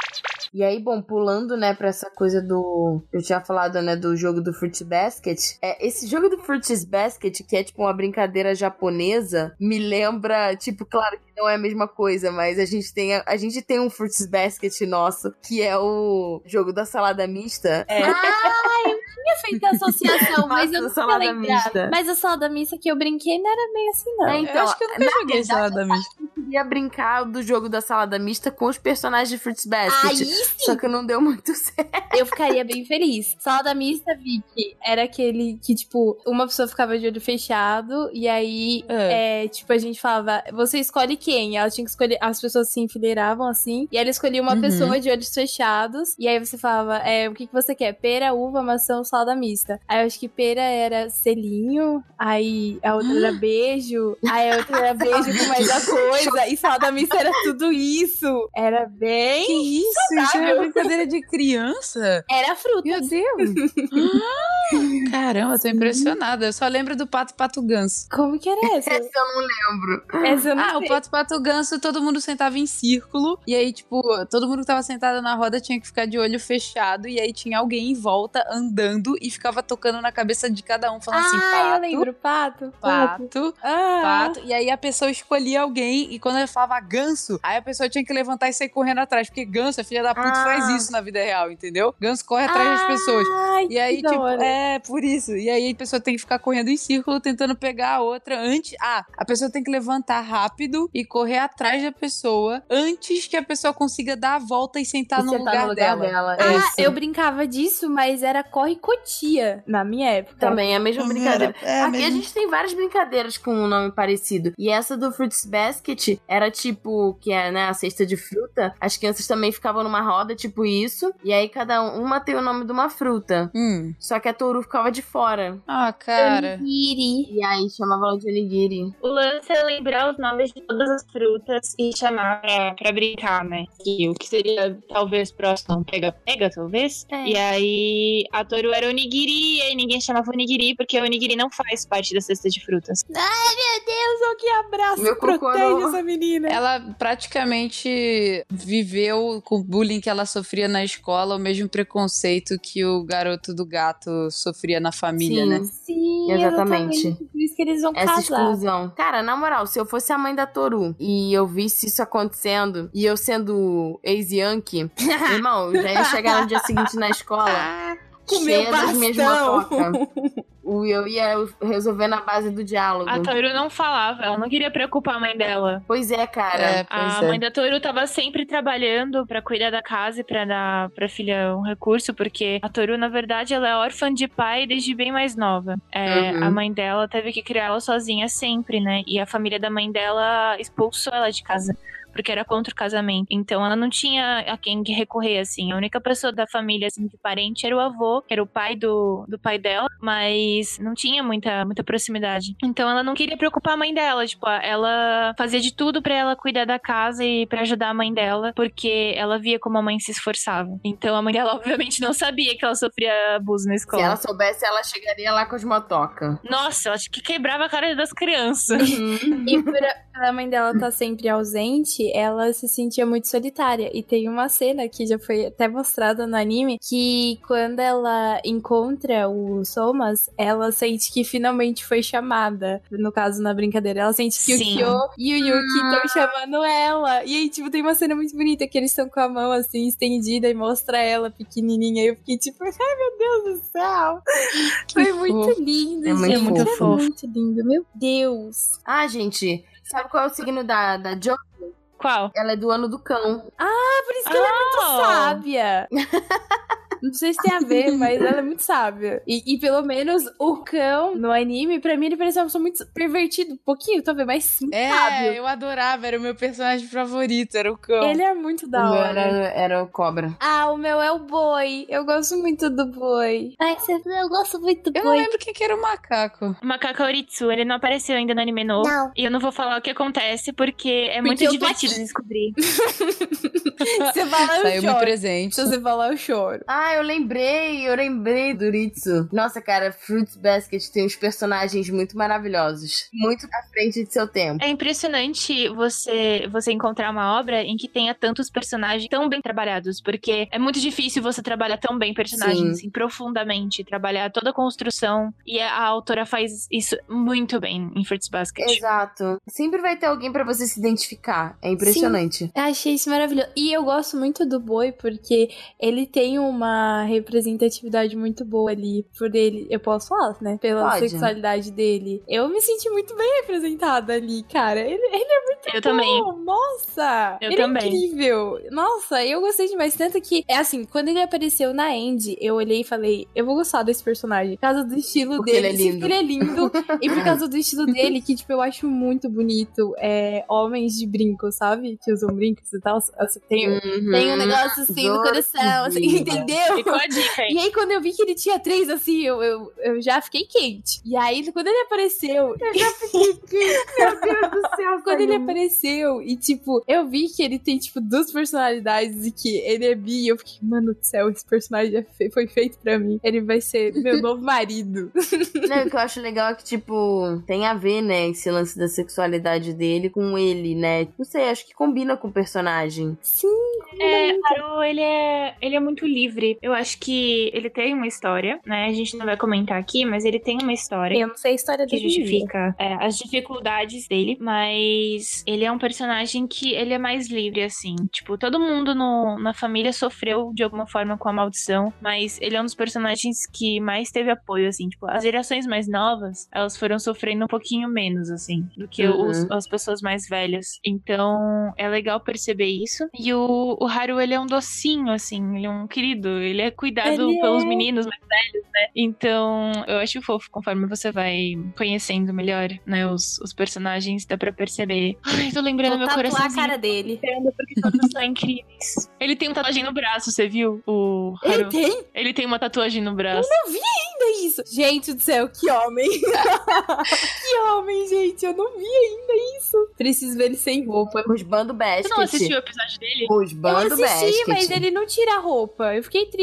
E aí, bom, pulando, né, pra essa coisa do. Eu tinha falado, né, do jogo do Fruit Basket. É, esse jogo do Fruit Basket, que é tipo uma brincadeira japonesa, me lembra, tipo, claro que não é a mesma coisa, mas a gente tem, a, a gente tem um Fruits Basket nosso, que é o jogo da salada mista. É. Ah, eu tinha feito a associação, mas eu não mista. Mas a salada mista que eu brinquei não era bem assim, não. É, então, eu acho que eu nunca joguei verdade, salada mista. Eu queria brincar do jogo da salada mista com os personagens de Fruits Basket. Aí sim. Só que não deu muito certo. Eu ficaria bem feliz. Salada mista, Vicky, era aquele que, tipo, uma pessoa ficava de olho fechado e aí, é. é tipo, a gente falava, você escolhe quem? Ela tinha que escolher, as pessoas se enfileiravam assim, e ela escolhia uma uhum. pessoa de olhos fechados, e aí você falava, é, o que, que você quer? Pera, uva, maçã ou salada mista? Aí eu acho que pera era selinho, aí a outra era beijo, aí a outra era beijo com mais a coisa, e salada mista era tudo isso. Era bem. Que isso? Isso era brincadeira de criança? Era fruta. Meu Deus! Caramba, tô impressionada. Eu só lembro do Pato Pato Ganso. Como que era essa? essa eu não lembro. Essa eu não ah, sei. o Pato Pato Ganso, todo mundo sentava em círculo. E aí, tipo, todo mundo que tava sentado na roda tinha que ficar de olho fechado. E aí tinha alguém em volta andando e ficava tocando na cabeça de cada um, falando ah, assim: pato. eu lembro, pato. Pato, ah. pato. E aí a pessoa escolhia alguém. E quando ela falava ganso, aí a pessoa tinha que levantar e sair correndo atrás. Porque ganso, a filha da puta, ah. faz isso na vida real, entendeu? Ganso corre atrás das pessoas. Ai, e aí, tipo, é por isso. E aí a pessoa tem que ficar correndo em círculo, tentando pegar a outra antes. Ah, a pessoa tem que levantar rápido e correr atrás da pessoa antes que a pessoa consiga dar a volta e sentar, e no, sentar lugar no lugar dela. dela. Ah, eu brincava disso, mas era corre cotia na minha época. Também é a mesma brincadeira. É, Aqui mesmo... a gente tem várias brincadeiras com um nome parecido. E essa do Fruits Basket era tipo, que é, né, a cesta de fruta. As crianças também ficavam numa roda, tipo isso. E aí cada uma tem o nome de uma fruta. Hum. Só que a Toru ficava de fora. Ah, cara. Onigiri. E aí chamava ela de onigiri. O lance é lembrar os nomes de todas as frutas e chamar pra, pra brincar, né? Que o que seria talvez próximo pega-pega, talvez. É. E aí a Toru era onigiri, e ninguém chamava onigiri porque o onigiri não faz parte da cesta de frutas. Ai, meu Deus, oh, que abraço. Meu Protege essa menina. Ela praticamente viveu com o bullying que ela sofria na escola, o mesmo preconceito que o garoto do gato sofria na família, Sim. né? Sim, Exatamente. exatamente. Por isso que eles vão Essa casar. exclusão. Cara, na moral, se eu fosse a mãe da Toru e eu visse isso acontecendo e eu sendo ex-yankee, irmão, eu já ia chegar no dia seguinte na escola Com cheia meu das minhas bastão. motocas. O- Eu ia resolver na base do diálogo. A Toru não falava, ela não queria preocupar a mãe dela. Pois é, cara. É, pois A é. mãe da Toru tava sempre trabalhando pra cuidar da casa e pra dar pra filha um recurso, porque a Toru, na verdade, ela é órfã de pai desde bem mais nova. É, Uhum. A mãe dela teve que criar ela sozinha sempre, né? E a família da mãe dela expulsou ela de casa. Porque era contra o casamento. Então ela não tinha a quem recorrer, assim. A única pessoa da família, assim, de parente era o avô, que era o pai do, do pai dela, mas não tinha muita, muita proximidade. Então ela não queria preocupar a mãe dela. Tipo, ela fazia de tudo pra ela cuidar da casa e pra ajudar a mãe dela, porque ela via como a mãe se esforçava. Então a mãe dela, obviamente, não sabia que ela sofria abuso na Se escola. ela soubesse, ela chegaria lá com as motocas. Nossa, ela acho que quebrava a cara das crianças. E por a, a mãe dela estar sempre ausente, ela se sentia muito solitária. E tem uma cena que já foi até mostrada no anime, que quando ela encontra o Somas, ela sente que finalmente foi chamada. No caso, na brincadeira, ela sente que Sim. o Kyo e o Yuki estão chamando ela. E aí, tipo, tem uma cena muito bonita que eles estão com a mão assim, estendida, e mostra ela pequenininha. E eu fiquei tipo, ai meu Deus do céu. Foi muito fofo. lindo, É muito gente. fofo. É muito lindo, meu Deus. Ah, gente, sabe qual é o signo da, da Jo? Qual? Ela é do ano do cão. Por isso que ela é muito Oh. sábia. Não sei se tem a ver, mas ela é muito sábia. E, e pelo menos o cão no anime, pra mim, ele parece uma pessoa muito pervertida. Um pouquinho, talvez, mas sim, É, sábio. eu adorava, era o meu personagem favorito, era o cão. Ele é muito da o hora. era, era o cobra. Ah, o meu é o boi. Eu gosto muito do boi. Ai, você... eu gosto muito do Eu não boi. lembro quem que era o macaco. O macaco Oritsu, ele não apareceu ainda no anime novo. Não. E eu não vou falar o que acontece, porque é muito eu tô divertido descobrir. Você fala, eu Saiu meu choro. presente. Se você falar, eu choro. Ah, eu lembrei, eu lembrei do Ritsu. Nossa, cara, Fruits Basket tem uns personagens muito maravilhosos. Muito à frente de seu tempo. É impressionante você, você encontrar uma obra em que tenha tantos personagens tão bem trabalhados, porque é muito difícil você trabalhar tão bem personagens, assim, profundamente, trabalhar toda a construção. E a autora faz isso muito bem em Fruits Basket. Exato. Sempre vai ter alguém para você se identificar. É impressionante. Sim, achei isso maravilhoso. E eu gosto muito do Boi porque ele tem uma representatividade muito boa ali. Por ele, eu posso falar, né? Pela Pode. sexualidade dele. Eu me senti muito bem representada ali, cara. Ele, ele é muito Eu bom. também. Nossa! Eu ele também. é incrível. Nossa, eu gostei demais. Tanto que, é assim, quando ele apareceu na End, eu olhei e falei, eu vou gostar desse personagem. Por causa do estilo Porque dele. ele é lindo. ele é lindo. e por causa do estilo dele, que, tipo, eu acho muito bonito. É, homens de brinco, sabe? Que usam brincos e tal. Assim, tem, Uhum. tem um negócio assim no coração, assim, Dorquezinha. Ficou a dica aí. E aí, quando eu vi que ele tinha três, assim, eu, eu, eu já fiquei quente. E aí, quando ele apareceu. Eu já fiquei quente. Meu Deus do céu. Quando ele apareceu e, tipo, eu vi que ele tem, tipo, duas personalidades e que ele é bi. Eu fiquei, mano do céu, esse personagem é foi feito pra mim. Ele vai ser meu novo marido. Não, o que eu acho legal é que, tipo, tem a ver, né, esse lance da sexualidade dele com ele, né? Não sei, acho que combina com o personagem. Sim. É, Haru, ele é, ele é muito livre. Eu acho que ele tem uma história, né? A gente não vai comentar aqui, mas ele tem uma história. Eu não sei a história que dele. justifica é, as dificuldades dele, mas ele é um personagem que ele é mais livre, assim. Tipo, todo mundo no- na família sofreu de alguma forma com a maldição, mas ele é um dos personagens que mais teve apoio, assim. Tipo, as gerações mais novas, elas foram sofrendo um pouquinho menos, assim, do que Uhum. os- as pessoas mais velhas. Então, é legal perceber isso. E o, o Haru, ele é um docinho, assim, ele é um querido, ele é cuidado Ele pelos é. meninos mais velhos, né? Então, eu acho fofo conforme você vai conhecendo melhor, né, os, os personagens, dá pra perceber. Ai, tô lembrando Vou meu tatuar a cara dele. Porque todos são incríveis. Ele tem uma tatuagem no braço, você viu? O Ele tem Ele tem uma tatuagem no braço. ainda isso. Gente do céu, que homem. que homem, gente. Eu não vi ainda isso. Preciso ver ele sem roupa. Rusbando Basket. Você não assistiu o episódio dele? Eu Rusbando assisti, Basket. mas ele não tira a roupa. Eu fiquei triste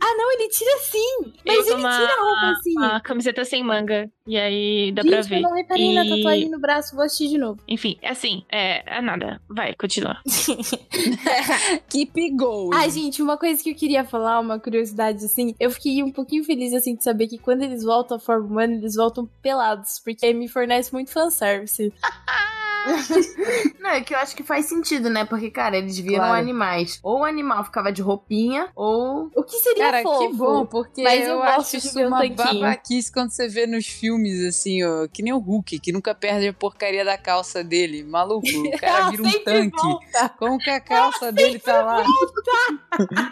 Ah, não, ele tira sim. Mas ele uma- tira a roupa assim. Uma camiseta sem manga. E aí dá Gente, pra ver. eu não reparei na E- tatuagem no braço. Vou assistir de novo. Enfim, é assim, é, é nada. Vai, continua. Keep going. Ah, gente, uma coisa que eu queria falar, uma curiosidade, assim. Eu fiquei um pouquinho feliz, assim, de saber que quando eles voltam à forma humana, eles voltam pelados. Porque me fornece muito fanservice. Não, é que eu acho que faz sentido, né? Porque, cara, eles viram Claro. animais. Ou o animal ficava de roupinha, ou. O que seria Cara, fofo? que bom, porque Mas eu, eu acho isso um uma babaquice quando você vê nos filmes, assim, ó, que nem o Hulk, que nunca perde a porcaria da calça dele. Maluco, o cara vira um tanque. volta. Como que a calça dele tá lá?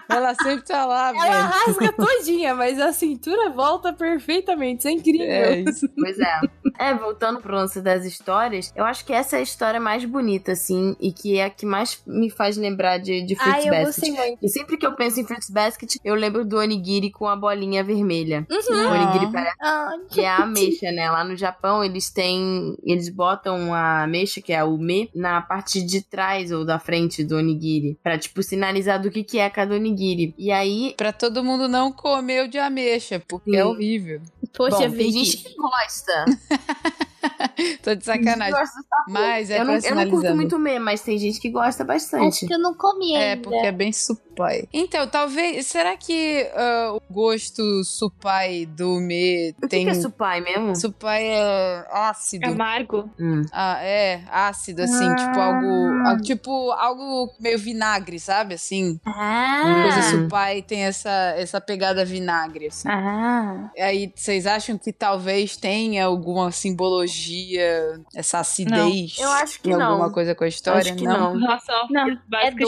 Ela sempre tá lá, Ela velho. rasga todinha, mas a cintura volta perfeitamente. Isso é incrível. É isso. Pois é. é, voltando pro lance das histórias, eu acho que essa é a história mais bonita, assim, e que é a que mais me faz lembrar de, de Fruits eu Basket. gostei muito. E sempre que eu penso em Fruits Basket, eu lembro do onigiri com a bolinha vermelha. Uhum. O onigiri parece Ah, que é a ameixa, né? Lá no Japão, eles têm. Eles botam a ameixa, que é o me, na parte de trás ou da frente do onigiri. Pra, tipo, sinalizar do que, que é cada onigiri. E aí. Pra todo mundo não comer o de ameixa, porque é Sim. horrível. Poxa, bom, tem gente que gosta. Tô de Tem sacanagem. Mas é eu, não, eu não curto muito me, mas tem gente que gosta bastante. Acho que eu não comi É, ainda. porque é bem supai. Então, talvez. Será que ah, o gosto supai do me O que, tem. que é supai mesmo? Supai é ácido. Amargo. Hum. Ah, é, ácido, assim, tipo algo. ah, Tipo algo meio vinagre, sabe? Assim. Ah. Coisa supai tem essa, essa pegada vinagre, assim. Ah. Aí vocês acham que talvez tenha alguma simbologia, essa acidez? Eu acho que em não. alguma coisa com a história? Acho que não. Nossa, Não, É basket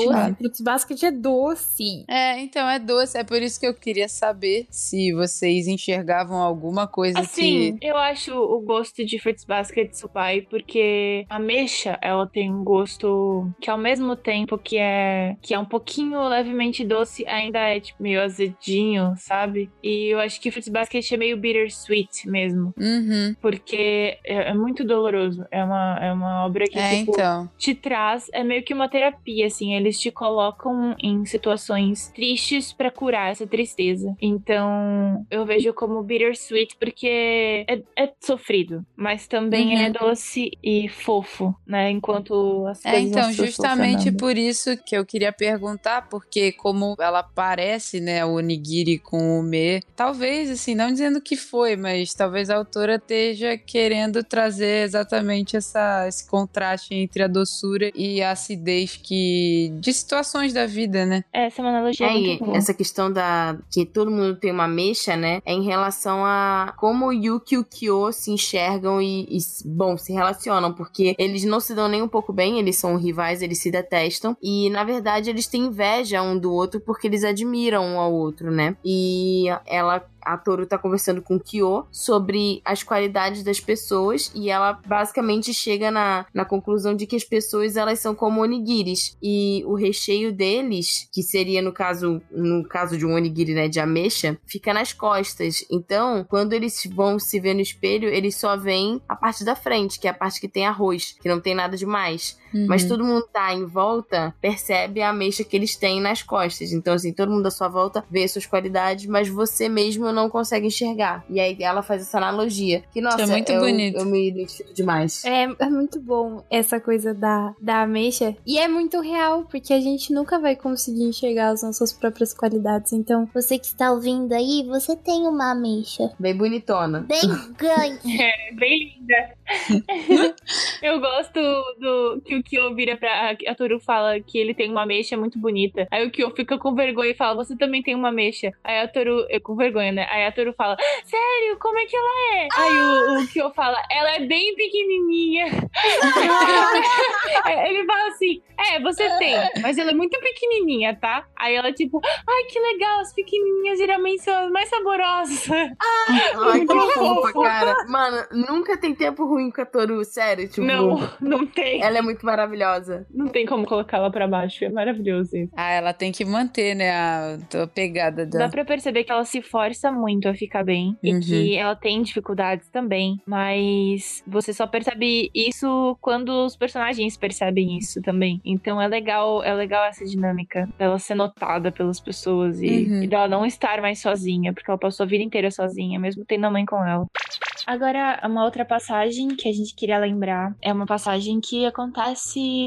doce. Basket é doce. É, então é doce. É por isso que eu queria saber se vocês enxergavam alguma coisa Assim, que. eu acho o gosto de Fruits Basket supai porque a mexa, ela tem um gosto que ao mesmo tempo que é que é um pouquinho levemente doce, ainda é tipo meio azedinho, sabe? E eu acho que Fruits Basket é meio bittersweet mesmo, Uhum. porque é, é muito doloroso. É uma, é uma obra que É, tipo, então. te traz. É meio que uma terapia, assim. Eles te colocam em situações tristes pra curar essa tristeza. Então, eu vejo como bittersweet porque é, é sofrido, mas também Uhum. é doce e fofo, né? Enquanto as É, coisas então, vão se justamente por isso que eu queria perguntar, porque como ela parece, né, o onigiri com o me, talvez, assim, não dizendo que foi, mas talvez a autora esteja querendo trazer exatamente essa, esse contraste entre a doçura e a acidez que de situações da vida, né? Essa é uma analogia É, muito e boa. essa questão da que todo mundo tem uma mecha, né? É em relação a como o Yuki e o Kyo se enxergam e, e, bom, se relacionam, porque eles não se dão nem um pouco bem, eles são rivais, eles se detestam. E na verdade eles têm inveja um do outro porque eles admiram um ao outro, né? E ela a Toru tá conversando com o Kyo sobre as qualidades das pessoas e ela basicamente chega na, na conclusão de que as pessoas elas são como onigiris e o recheio deles, que seria no caso no caso de um onigiri né, de ameixa, fica nas costas. Então, quando eles vão se ver no espelho, eles só veem a parte da frente, que é a parte que tem arroz, que não tem nada demais. Mas Uhum. todo mundo tá em volta, percebe a ameixa que eles têm nas costas. Então, assim, todo mundo à sua volta vê suas qualidades, mas você mesmo não consegue enxergar. E aí ela faz essa analogia. Que, nossa, é muito eu, bonito. eu me identifico demais. É, é muito bom essa coisa da, da ameixa. E é muito real, porque a gente nunca vai conseguir enxergar as nossas próprias qualidades. Então, Você que está ouvindo aí, você tem uma ameixa. Bem bonitona. Bem grande. É bem linda. eu gosto do que o Kyo vira pra. A Toru fala que ele tem uma mecha muito bonita. Aí o Kyo fica com vergonha e fala: Você também tem uma mecha. Aí a Toru. Eu, com vergonha, né? Aí a Toru fala: Sério? Como é que ela é? Aí o, o Kyo fala: Ela é bem pequenininha. É, ele fala assim: É, você tem, mas ela é muito pequenininha, tá? Aí ela, tipo: Ai, que legal, as pequenininhas geralmente são as mais saborosas. Ai, que Muito fofa, cara. Mano, nunca tem tempo ruim com a Toru, sério. Tipo, Não, não tem. ela é muito maravilhosa. Não tem como colocá-la pra baixo. É maravilhoso isso. Ah, ela tem que manter, né, a, a pegada Dá dela. pra perceber que ela se força muito a ficar bem e Uhum. que ela tem dificuldades também, mas você só percebe isso quando os personagens percebem isso também. Então é legal, é legal essa dinâmica dela ser notada pelas pessoas e, Uhum. e dela não estar mais sozinha, porque ela passou a vida inteira sozinha, mesmo tendo a mãe com ela. Agora, uma outra passagem que a gente queria lembrar é uma passagem que acontece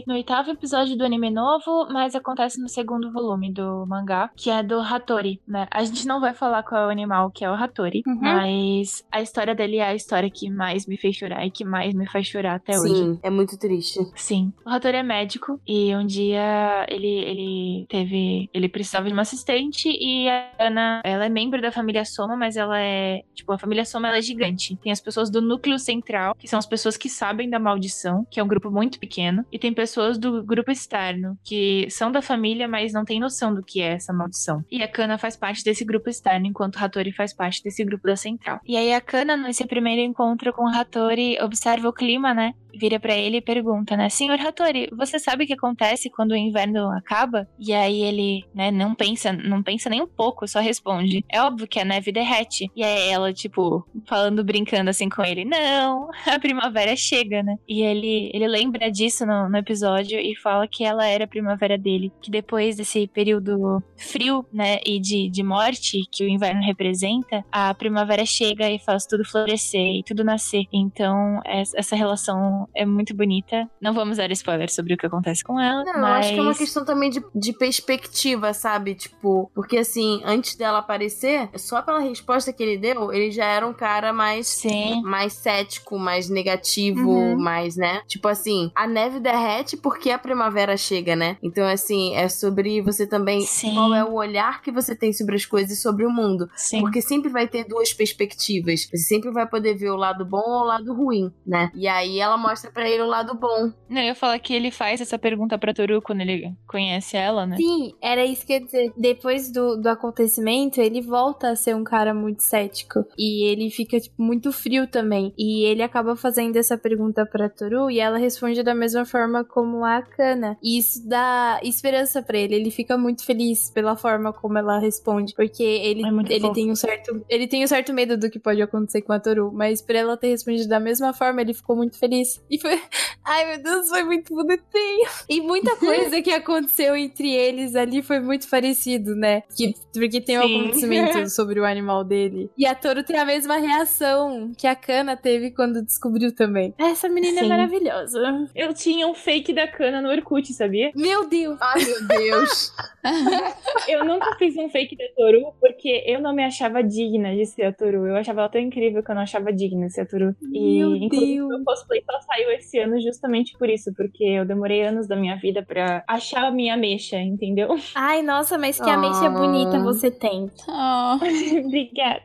no oitavo episódio do anime novo, mas acontece no segundo volume do mangá, que é do Hattori, né? A gente não vai falar qual é o animal que é o Hattori, Uhum. mas a história dele é a história que mais me fez chorar e que mais me faz chorar até hoje. Sim, é muito triste. Sim. O Hattori é médico e um dia ele, ele teve. Ele precisava de uma assistente e a Ana, ela é membro da família Soma, mas ela é. Tipo, a família Soma ela é gigante. Tem as pessoas do núcleo central, que são as pessoas que sabem da maldição, que é um grupo muito pequeno, e tem pessoas do grupo externo, que são da família, mas não tem noção do que é essa maldição. E a Kana faz parte desse grupo externo, enquanto Hattori faz parte desse grupo da central. E aí a Kana, nesse primeiro encontro com Hattori, observa o clima, né? vira pra ele e pergunta, né? Senhor Hattori, você sabe o que acontece quando o inverno acaba? E aí ele, né, não pensa, não pensa nem um pouco, só responde: É óbvio que a neve derrete. E aí ela, tipo, falando, brincando assim com ele: Não, a primavera chega, né? E ele, ele lembra disso no, no episódio e fala que ela era a primavera dele. Que depois desse período frio, né, e de, de morte que o inverno representa, a primavera chega e faz tudo florescer e tudo nascer. Então, es- essa relação é muito bonita. Não vamos dar spoiler sobre o que acontece com ela. Não, eu mas... acho que é uma questão também de, de perspectiva, sabe? Tipo, porque assim, antes dela aparecer, só pela resposta que ele deu, ele já era um cara mais. Sim. Mais cético, mais negativo, Uhum. mais, né? Tipo assim, a neve derrete porque a primavera chega, né? Então, assim, é sobre você também. Sim. Qual é o olhar que você tem sobre as coisas e sobre o mundo. Sim. Porque sempre vai ter duas perspectivas. Você sempre vai poder ver o lado bom ou o lado ruim, né? E aí ela mostra pra ele o lado bom. Não, eu ia falar que ele faz essa pergunta pra Toru quando ele conhece ela, né? Sim, era isso que eu ia dizer. Depois do, do acontecimento, ele volta a ser um cara muito cético. E ele fica, tipo, muito frio também. E ele acaba fazendo essa pergunta pra Toru e ela responde da mesma mesma forma como a Kana. E isso dá esperança para ele. Ele fica muito feliz pela forma como ela responde, porque ele, é ele tem um certo ele tem um certo medo do que pode acontecer com a Toru, mas por ela ter respondido da mesma forma, ele ficou muito feliz. E foi, ai meu Deus, foi muito bonitinho. E muita coisa que aconteceu entre eles ali foi muito parecido, né? Que, porque tem um acontecimento sobre o animal dele. E a Toru tem a mesma reação que a Kana teve quando descobriu também. Essa menina é Sim. é maravilhosa. Eu tinha um fake da cana no Orkut, sabia? Meu Deus. Ai, meu Deus. Eu nunca fiz um fake da Toru porque eu não me achava digna de ser a Toru. Eu achava ela tão incrível que eu não achava digna de ser a Toru. E Meu inclusive Deus. meu cosplay só saiu esse ano justamente por isso, porque eu demorei anos da minha vida pra achar a minha mecha, entendeu? Ai, nossa, mas que ameixa Ah. bonita você tem. Oh, Obrigada.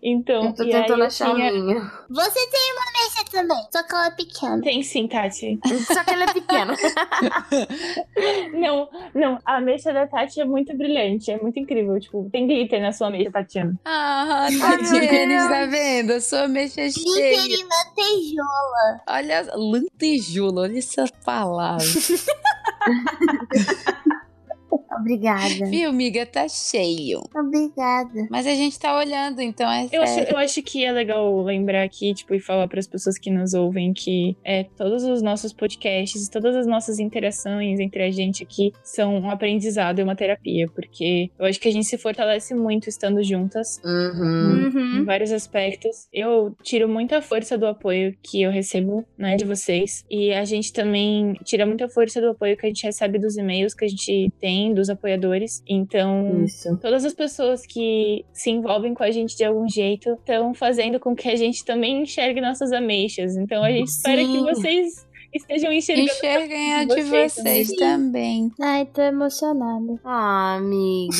Então, Eu tô tentando eu achar a tinha... minha. Você tem uma mecha também, só que ela é pequena. Tem sim, Tati. Só que ela é pequena. Não, não, a mecha da Tati é muito brilhante, é muito incrível. Tipo, tem glitter na sua mecha, Tatiana. ah, Tatiana, Deus. tá vendo? A sua mecha é Glitter cheia. e lantejola. Olha, lantejoula, olha essa palavra. Obrigada. Viu, amiga? Tá cheio. Obrigada. Mas a gente tá olhando, então é Eu acho, eu acho que é legal lembrar aqui, tipo, e falar para as pessoas que nos ouvem que é, todos os nossos podcasts, todas as nossas interações entre a gente aqui são um aprendizado e uma terapia, porque eu acho que a gente se fortalece muito estando juntas Uhum. em Uhum. vários aspectos. Eu tiro muita força do apoio que eu recebo, né, de vocês, e a gente também tira muita força do apoio que a gente recebe dos e-mails que a gente tem dos apoiadores. Então, Isso. Todas as pessoas que se envolvem com a gente de algum jeito estão fazendo com que a gente também enxergue nossas ameixas. Então a gente espera que Sim. vocês estejam enxergando. Enxerguem a de vocês vocês também. também. Ai, tô emocionada. Ah, amiga.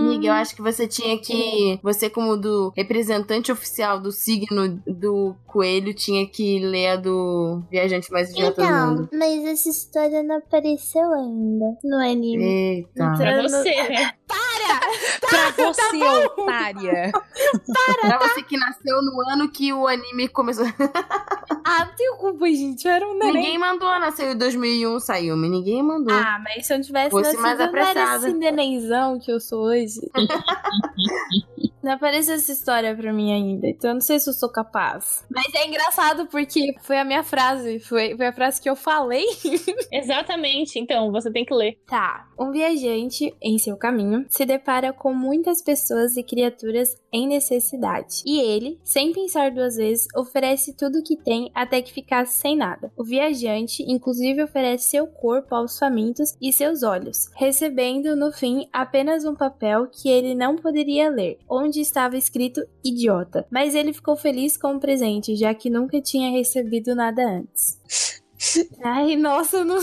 Amiga, eu acho que você tinha que. Você, como do representante oficial do signo do coelho, tinha que ler a do Viajante Mais Idiota do Então, Mundo. mas essa história não apareceu ainda no anime. Eita. Então- Pra você, né? Pra você, otária. Pra você que nasceu no ano que o anime começou. Ah, não tenho culpa, gente. Eu era um neném. Ninguém mandou, nasceu em 2001, saiu, mas ninguém mandou. Ah, mas se eu não tivesse Fosse nascido, mais eu não era apressada. esse nenenzão que eu sou hoje. não apareceu essa história pra mim ainda, então eu não sei se eu sou capaz. Mas é engraçado porque foi a minha frase, foi, foi a frase que eu falei. Exatamente. Então, você tem que ler. Tá. Um viajante, em seu caminho, se depara com muitas pessoas e criaturas em necessidade. E ele, sem pensar duas vezes, oferece tudo o que tem até que ficasse sem nada. O viajante, inclusive, oferece seu corpo aos famintos e seus olhos, recebendo, no fim, apenas um papel que ele não poderia ler, onde estava escrito idiota. Mas ele ficou feliz com o presente, já que nunca tinha recebido nada antes. Ai, nossa, eu, não...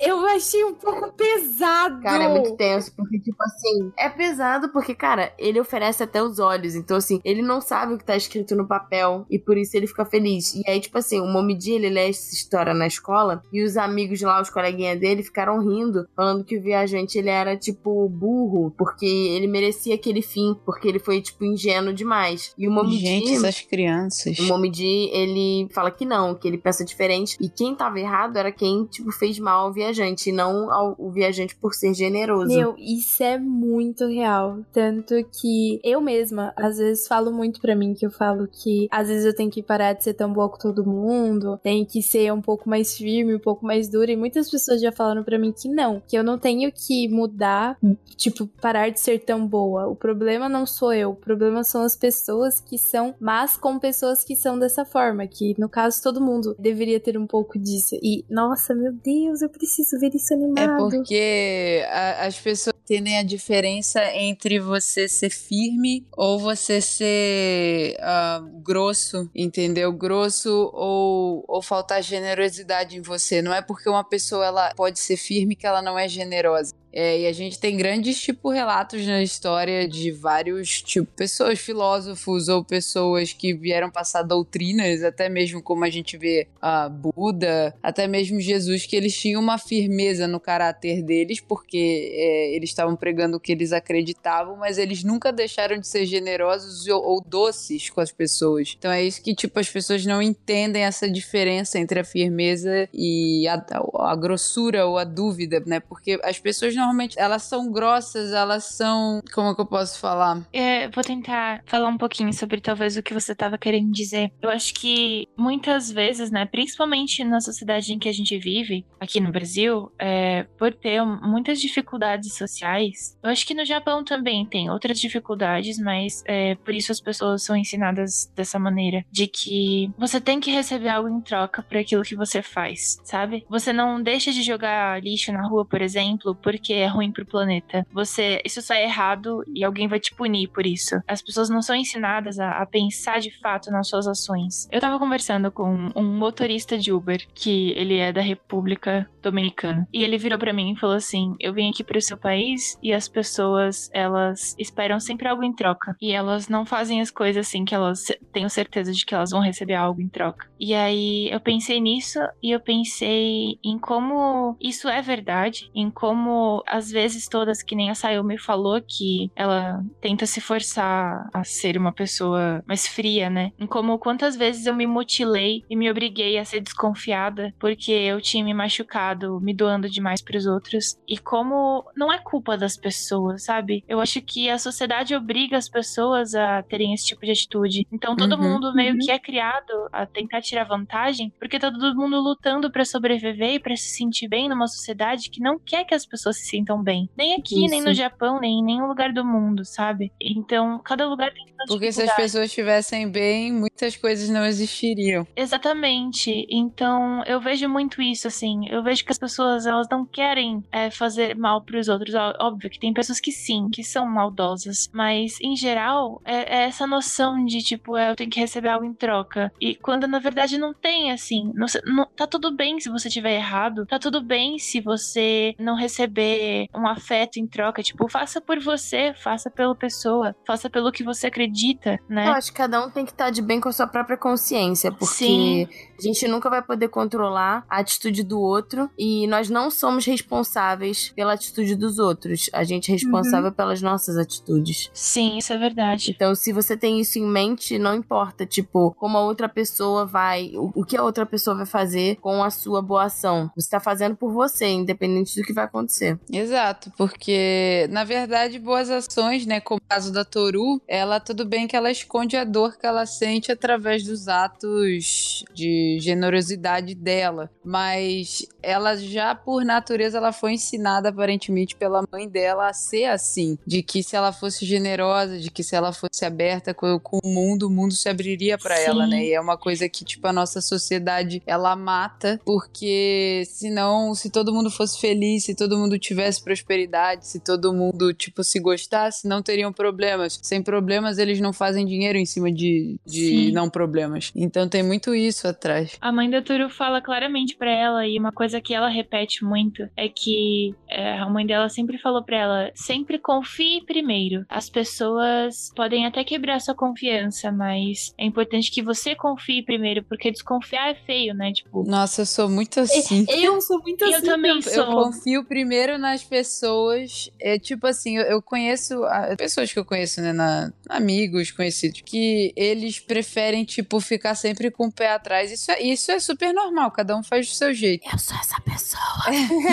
eu achei um pouco pesado. Cara, é muito tenso, porque, tipo assim, é pesado porque, cara, ele oferece até os olhos. Então, assim, ele não sabe o que tá escrito no papel e por isso ele fica feliz. E aí, tipo assim, o Momiji, ele lê essa história na escola e os amigos lá, os coleguinhas dele, ficaram rindo, falando que o viajante, ele era, tipo, burro, porque ele merecia aquele fim, porque ele foi, tipo, ingênuo demais. E o Momiji... Gente, essas crianças. O Momiji, ele fala que não, que ele pensa diferente. E quem tava errado era quem, tipo, fez mal ao viajante, e não ao, o viajante por ser generoso. Meu, isso é muito real. Tanto que eu mesma, às vezes, falo muito pra mim que eu falo que às vezes eu tenho que parar de ser tão boa com todo mundo, tenho que ser um pouco mais firme, um pouco mais dura. E muitas pessoas já falaram pra mim que não, que eu não tenho que mudar, tipo, parar de ser tão boa. O problema não sou eu, o problema são as pessoas que são más com pessoas que são dessa forma, que no caso todo mundo deveria ter um pouco disso. E, nossa, meu Deus, eu preciso ver isso É animado. porque a- as pessoas entendem a diferença entre você ser firme ou você ser ah, grosso, entendeu? Grosso ou, ou faltar generosidade em você. Não é porque uma pessoa ela pode ser firme que ela não é generosa. É, e a gente tem grandes, tipo, relatos na história de vários, tipo, pessoas, filósofos ou pessoas que vieram passar doutrinas, até mesmo como a gente vê a Buda, até mesmo Jesus, que eles tinham uma firmeza no caráter deles, porque é, eles estavam pregando o que eles acreditavam, mas eles nunca deixaram de ser generosos ou, ou doces com as pessoas. Então é isso que, tipo, as pessoas não entendem essa diferença entre a firmeza e a, a, grossura ou a dúvida, né? Porque as pessoas normalmente, elas são grossas, elas são, como é que eu posso falar? É, vou tentar falar um pouquinho sobre talvez o que você estava querendo dizer. Eu acho que muitas vezes, né, principalmente na sociedade em que a gente vive, aqui no Brasil, é, por ter muitas dificuldades sociais, eu acho que no Japão também tem outras dificuldades, mas é, por isso as pessoas são ensinadas dessa maneira, de que você tem que receber algo em troca por aquilo que você faz, sabe? Você não deixa de jogar lixo na rua, por exemplo, porque é ruim pro planeta. Você, isso só é errado e alguém vai te punir por isso. As pessoas não são ensinadas a, a pensar de fato nas suas ações. Eu tava conversando com um motorista de Uber, que ele é da República Dominicana, e ele virou para mim e falou assim: "Eu vim aqui pro seu país e as pessoas, elas esperam sempre algo em troca. E elas não fazem as coisas assim que elas tenho certeza de que elas vão receber algo em troca". E aí eu pensei nisso e eu pensei em como isso é verdade, em como às vezes todas, que nem a Sayumi falou, que ela tenta se forçar a ser uma pessoa mais fria, né? Em como quantas vezes eu me mutilei e me obriguei a ser desconfiada porque eu tinha me machucado, me doando demais para os outros. E como não é culpa das pessoas, sabe? Eu acho que a sociedade obriga as pessoas a terem esse tipo de atitude. Então todo uhum, mundo meio uhum. que é criado a tentar tirar vantagem porque tá todo mundo lutando para sobreviver e para se sentir bem numa sociedade que não quer que as pessoas se sintam bem. Nem aqui, Isso. nem no Japão, nem em nenhum lugar do mundo, sabe? Então, cada lugar tem Porque se as pessoas estivessem bem, muitas coisas não existiriam. Exatamente. Então, eu vejo muito isso, assim. Eu vejo que as pessoas, elas não querem é, fazer mal pros outros. Óbvio que tem pessoas que sim, que são maldosas. Mas, em geral, é, é essa noção de, tipo, é, eu tenho que receber algo em troca. E quando, na verdade, não tem, assim. Não, não, tá tudo bem se você tiver errado. Tá tudo bem se você não receber um afeto em troca. Tipo, faça por você, faça pela pessoa, faça pelo que você acredita, né? Eu acho que cada um tem que estar de bem com a sua própria consciência, porque Sim. A gente nunca vai poder controlar a atitude do outro e nós não somos responsáveis pela atitude dos outros. A gente é responsável uhum. pelas nossas atitudes. Sim, isso é verdade. Então, se você tem isso em mente, não importa, tipo, como a outra pessoa vai, o, o que a outra pessoa vai fazer com a sua boa ação. Você tá fazendo por você, independente do que vai acontecer. Exato, porque na verdade boas ações, né, como o caso da Toru, ela tudo bem que ela esconde a dor que ela sente através dos atos de generosidade dela, mas ela já por natureza ela foi ensinada aparentemente pela mãe dela a ser assim, de que se ela fosse generosa, de que se ela fosse aberta com, com o mundo, o mundo se abriria para ela, né? E é uma coisa que tipo a nossa sociedade ela mata, porque senão se todo mundo fosse feliz, se todo mundo tivesse prosperidade, se todo mundo tipo se gostasse, não teriam problemas. Sem problemas eles não fazem dinheiro em cima de, de não problemas. Então tem muito isso atrás. A mãe da Turu fala claramente para ela e uma coisa que ela repete muito é que é, a mãe dela sempre falou para ela: sempre confie primeiro. As pessoas podem até quebrar sua confiança, mas é importante que você confie primeiro, porque desconfiar é feio, né? Tipo. Nossa, eu sou muito assim. Eu sou muito assim. Eu também eu, sou. Eu confio primeiro nas pessoas. É tipo assim, eu, eu conheço a, pessoas que eu conheço, né? Na, amigos, conhecidos, que eles preferem, tipo, ficar sempre com o pé atrás. Isso é, isso é super normal, cada um faz do seu jeito. Eu sou essa pessoa.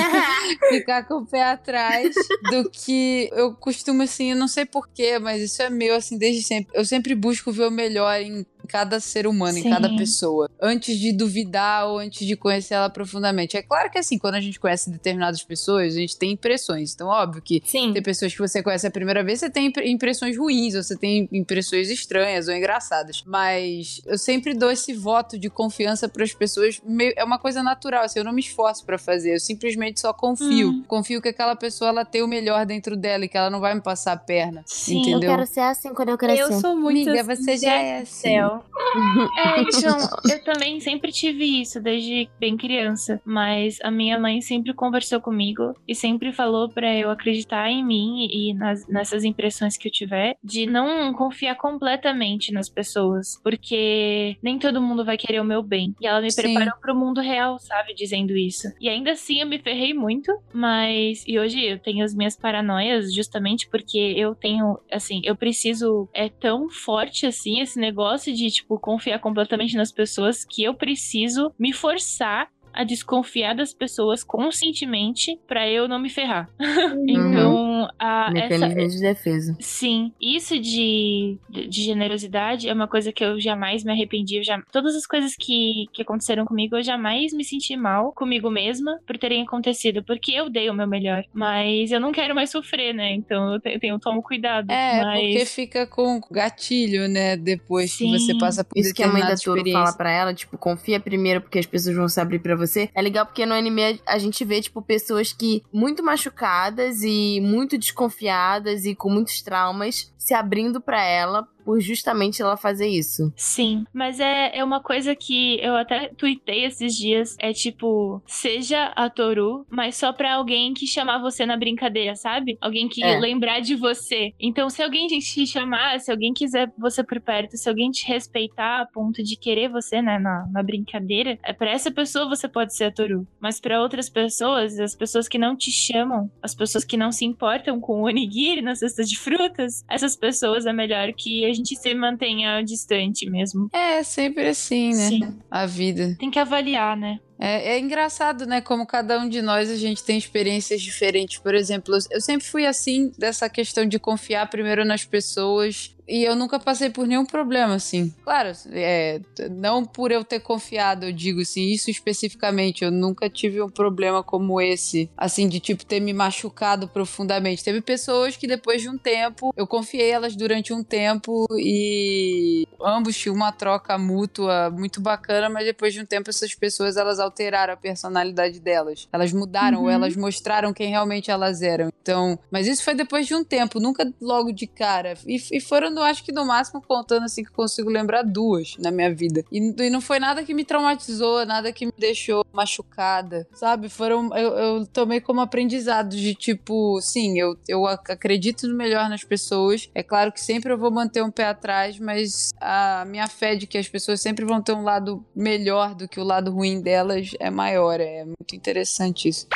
ficar com o pé atrás do que eu costumo, assim, eu não sei porquê, mas isso é meu, assim, desde sempre. Eu sempre busco ver o melhor em cada ser humano, Sim. em cada pessoa, antes de duvidar ou antes de conhecer ela profundamente. É claro que assim, quando a gente conhece determinadas pessoas, a gente tem impressões. Então, óbvio que Sim. tem pessoas que você conhece a primeira vez, você tem impressões ruins, você tem impressões estranhas ou engraçadas. Mas eu sempre dou esse voto de confiança para as pessoas, meio, é uma coisa natural, assim, eu não me esforço para fazer, eu simplesmente só confio. Hum. Confio que aquela pessoa ela tem o melhor dentro dela e que ela não vai me passar a perna. Sim, entendeu? eu quero ser assim quando eu crescer. Eu sou muito Amiga, você já é assim. Céu. Legal. é, então, eu também sempre tive isso desde bem criança, mas a minha mãe sempre conversou comigo e sempre falou para eu acreditar em mim e nas, nessas impressões que eu tiver, de não confiar completamente nas pessoas, porque nem todo mundo vai querer o meu bem. E ela me Sim. preparou pro mundo real, sabe, dizendo isso. E ainda assim eu me ferrei muito, mas e hoje eu tenho as minhas paranoias justamente porque eu tenho, assim, eu preciso é tão forte assim esse negócio de tipo confiar completamente nas pessoas que eu preciso me forçar a desconfiar das pessoas conscientemente para eu não me ferrar. Uhum. então, a, Mecanismo essa, de defesa. Sim, isso de, de generosidade é uma coisa que eu jamais me arrependi. Eu já, todas as coisas que, que aconteceram comigo, eu jamais me senti mal comigo mesma por terem acontecido, porque eu dei o meu melhor. Mas eu não quero mais sofrer, né? Então eu tenho, eu tomo cuidado. É, mas... porque fica com gatilho, né? Depois Sim. que você passa por Isso que a mãe da Toro fala pra ela, tipo, confia primeiro porque as pessoas vão se abrir pra você você. É legal porque no anime a gente vê, tipo, pessoas que muito machucadas e muito desconfiadas e com muitos traumas se abrindo para ela por justamente ela fazer isso. Sim, mas é, é uma coisa que eu até tuitei esses dias. É tipo, seja a Toru, mas só pra alguém que chamar você na brincadeira, sabe? Alguém que é. lembrar de você. Então, se alguém te chamar, se alguém quiser você por perto, se alguém te respeitar a ponto de querer você, né, na, na brincadeira, é pra essa pessoa você pode ser a Toru. Mas para outras pessoas, as pessoas que não te chamam, as pessoas que não se importam com o onigiri na cesta de frutas, essas pessoas é melhor que a gente se mantenha distante mesmo. É, sempre assim, né? Sim. A vida. Tem que avaliar, né? É, é, engraçado, né? Como cada um de nós a gente tem experiências diferentes. Por exemplo, eu sempre fui assim, dessa questão de confiar primeiro nas pessoas e eu nunca passei por nenhum problema, assim. Claro, é, não por eu ter confiado, eu digo assim, isso especificamente. Eu nunca tive um problema como esse, assim, de tipo ter me machucado profundamente. Teve pessoas que depois de um tempo, eu confiei elas durante um tempo e ambos tinham uma troca mútua muito bacana, mas depois de um tempo essas pessoas elas alteraram a personalidade delas. Elas mudaram, uhum. elas mostraram quem realmente elas eram. Então, mas isso foi depois de um tempo, nunca logo de cara. E, e foram contando, acho que no máximo contando assim que consigo lembrar duas na minha vida. E, e, não foi nada que me traumatizou, nada que me deixou machucada, sabe? Foram. Eu, eu tomei como aprendizado de tipo, sim, eu, eu acredito no melhor nas pessoas. É claro que sempre eu vou manter um pé atrás, mas a minha fé de que as pessoas sempre vão ter um lado melhor do que o lado ruim delas é maior. É muito interessante isso.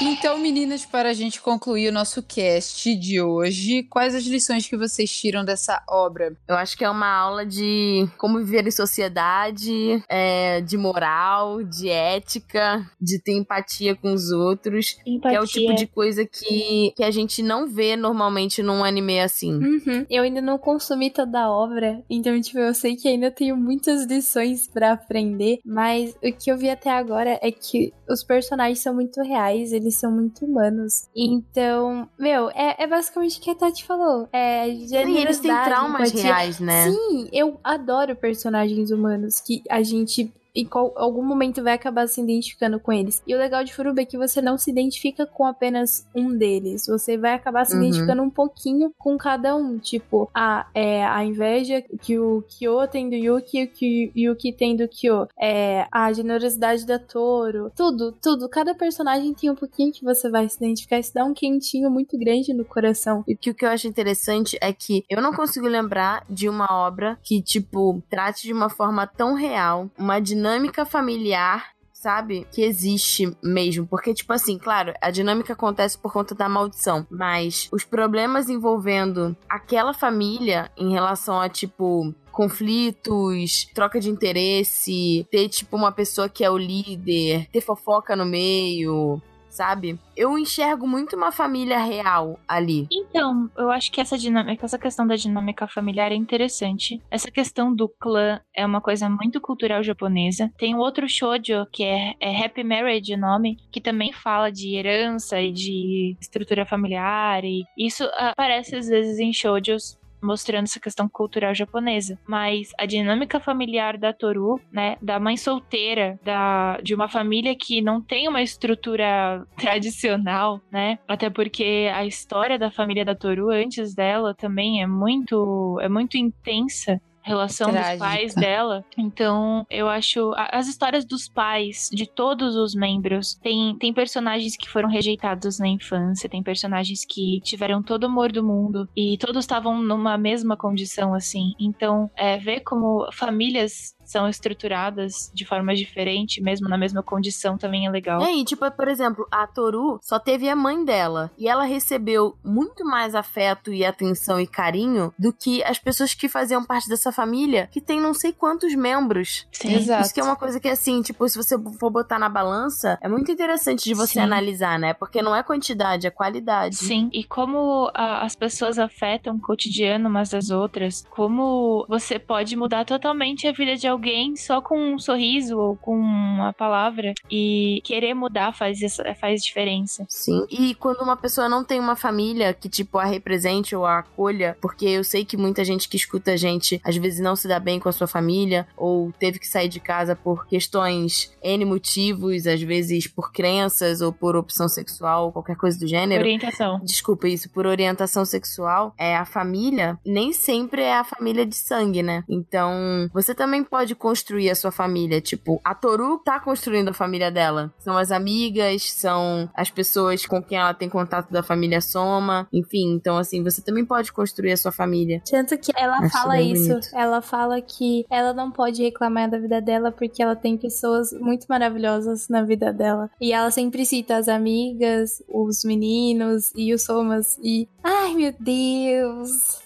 Então, meninas, para a gente concluir o nosso cast de hoje, quais as lições que vocês tiram dessa obra? Eu acho que é uma aula de como viver em sociedade, é, de moral, de ética, de ter empatia com os outros. Empatia. Que é o tipo de coisa que, que a gente não vê normalmente num anime assim. Uhum. Eu ainda não consumi toda a obra, então, tipo, eu sei que ainda tenho muitas lições para aprender, mas o que eu vi até agora é que os personagens são muito reais, eles são muito humanos. Então, meu, é, é basicamente o que a Tati falou. É Sim, eles têm traumas reais, né? Sim, eu adoro personagens humanos que a gente em qual, algum momento vai acabar se identificando com eles. E o legal de Furuba é que você não se identifica com apenas um deles. Você vai acabar se uhum. identificando um pouquinho com cada um. Tipo, a, é, a inveja que o Kyo tem do Yuki e o que Yuki tem do Kyo. É, a generosidade da Toro. Tudo, tudo. Cada personagem tem um pouquinho que você vai se identificar. Isso dá um quentinho muito grande no coração. E que o que eu acho interessante é que eu não consigo lembrar de uma obra que, tipo, trate de uma forma tão real, uma dinâmica dinâmica familiar sabe? Que existe mesmo. Porque, tipo assim, claro, a dinâmica acontece por conta da maldição. Mas os problemas envolvendo aquela família em relação a, tipo, conflitos, troca de interesse, ter, tipo, uma pessoa que é o líder, ter fofoca no meio, sabe? Eu enxergo muito uma família real ali. Então, eu acho que essa dinâmica, essa questão da dinâmica familiar é interessante. Essa questão do clã é uma coisa muito cultural japonesa. Tem outro shoujo que é, é Happy Marriage o nome, que também fala de herança e de estrutura familiar e isso aparece às vezes em shoujos mostrando essa questão cultural japonesa. Mas a dinâmica familiar da Toru, né, da mãe solteira, da, de uma família que não tem uma estrutura tradicional, né, até porque a história da família da Toru antes dela também é muito, é muito intensa relação Trágica. dos pais dela. Então, eu acho. As histórias dos pais, de todos os membros, tem, tem personagens que foram rejeitados na infância, tem personagens que tiveram todo o amor do mundo e todos estavam numa mesma condição, assim. Então, é, ver como famílias são estruturadas de forma diferente, mesmo na mesma condição, também é legal. É, e tipo, por exemplo, a Toru só teve a mãe dela. E ela recebeu muito mais afeto e atenção e carinho do que as pessoas que faziam parte dessa família, que tem não sei quantos membros. Sim, exato. Isso que é uma coisa que, assim, tipo, se você for botar na balança, é muito interessante de você Sim. analisar, né? Porque não é quantidade, é qualidade. Sim, e como a, as pessoas afetam o cotidiano umas das outras, como você pode mudar totalmente a vida de alguém só com um sorriso ou com uma palavra e querer mudar faz, faz diferença. Sim. E quando uma pessoa não tem uma família que, tipo, a represente ou a acolha, porque eu sei que muita gente que escuta a gente às vezes não se dá bem com a sua família ou teve que sair de casa por questões N motivos, às vezes por crenças ou por opção sexual, qualquer coisa do gênero. Orientação. Desculpa isso, por orientação sexual. É a família, nem sempre é a família de sangue, né? Então, você também pode pode construir a sua família. Tipo, a Toru tá construindo a família dela. São as amigas, são as pessoas com quem ela tem contato da família Soma. Enfim, então assim, você também pode construir a sua família. Tanto que ela Acho fala isso. Bonito. Ela fala que ela não pode reclamar da vida dela porque ela tem pessoas muito maravilhosas na vida dela. E ela sempre cita as amigas, os meninos e os Somas. E. Ai, meu Deus!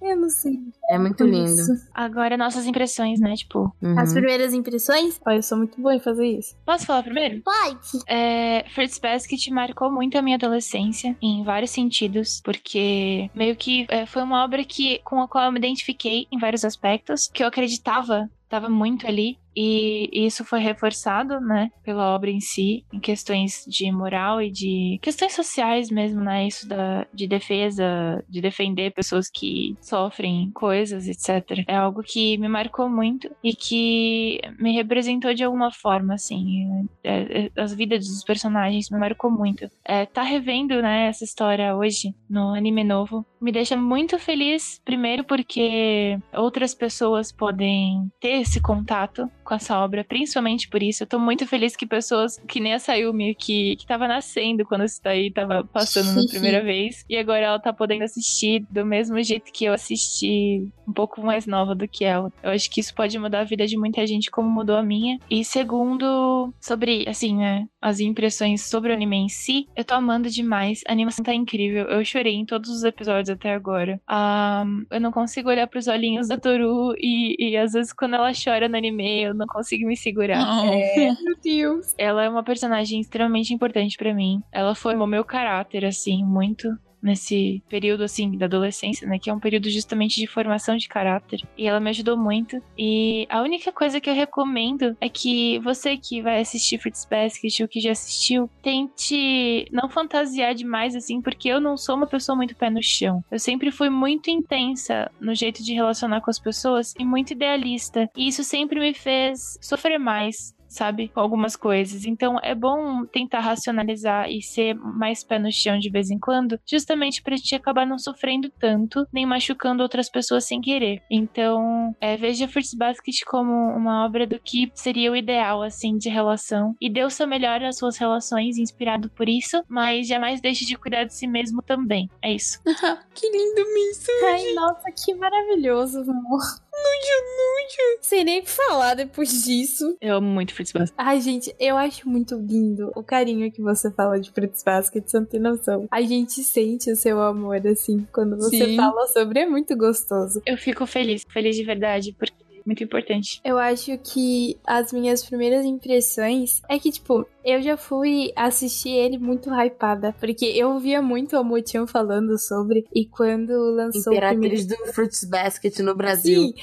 Eu não sei. É muito lindo. Agora, nossas impressões, né? Tipo. Uhum. As primeiras impressões? Olha, eu sou muito boa em fazer isso. Posso falar primeiro? Pode. É, Fruits Basket marcou muito a minha adolescência, em vários sentidos, porque meio que é, foi uma obra que, com a qual eu me identifiquei em vários aspectos, que eu acreditava estava muito ali e isso foi reforçado, né, pela obra em si, em questões de moral e de questões sociais mesmo, né, isso da, de defesa, de defender pessoas que sofrem coisas, etc. É algo que me marcou muito e que me representou de alguma forma, assim, é, é, as vidas dos personagens me marcou muito. É, tá revendo, né, essa história hoje no anime novo me deixa muito feliz, primeiro porque outras pessoas podem ter esse contato com essa obra, principalmente por isso. Eu tô muito feliz que pessoas que nem a Sayumi, que, que tava nascendo quando isso daí tava passando na primeira vez, e agora ela tá podendo assistir do mesmo jeito que eu assisti, um pouco mais nova do que ela. Eu acho que isso pode mudar a vida de muita gente, como mudou a minha. E segundo, sobre, assim, né, as impressões sobre o anime em si, eu tô amando demais. A animação tá incrível. Eu chorei em todos os episódios até agora. Um, eu não consigo olhar pros olhinhos da Toru e, e às vezes quando ela chora no anime, eu não consigo me segurar. É, meu Deus. Ela é uma personagem extremamente importante para mim. Ela formou meu caráter, assim, muito nesse período assim da adolescência, né, que é um período justamente de formação de caráter, e ela me ajudou muito. E a única coisa que eu recomendo é que você que vai assistir Fruits Basket ou que já assistiu, tente não fantasiar demais assim, porque eu não sou uma pessoa muito pé no chão. Eu sempre fui muito intensa no jeito de relacionar com as pessoas e muito idealista, e isso sempre me fez sofrer mais sabe? Com algumas coisas. Então é bom tentar racionalizar e ser mais pé no chão de vez em quando, justamente pra gente acabar não sofrendo tanto, nem machucando outras pessoas sem querer. Então, é, veja Fruits Basket como uma obra do que seria o ideal, assim, de relação. E dê o seu melhor às suas relações, inspirado por isso, mas jamais deixe de cuidar de si mesmo também. É isso. que lindo mensagem! Ai, nossa, que maravilhoso, amor. Nuja, nuja. Sem nem falar depois disso. Eu amo muito Fruits Basket. Ai, gente, eu acho muito lindo o carinho que você fala de Fruits Basket, você não tem noção. A gente sente o seu amor, assim, quando você Sim. fala sobre, é muito gostoso. Eu fico feliz, feliz de verdade, porque muito importante. Eu acho que as minhas primeiras impressões é que, tipo, eu já fui assistir ele muito hypada, porque eu via muito a Motian falando sobre, e quando lançou Imperatriz o primeiro... do Fruits Basket no Brasil. Sim,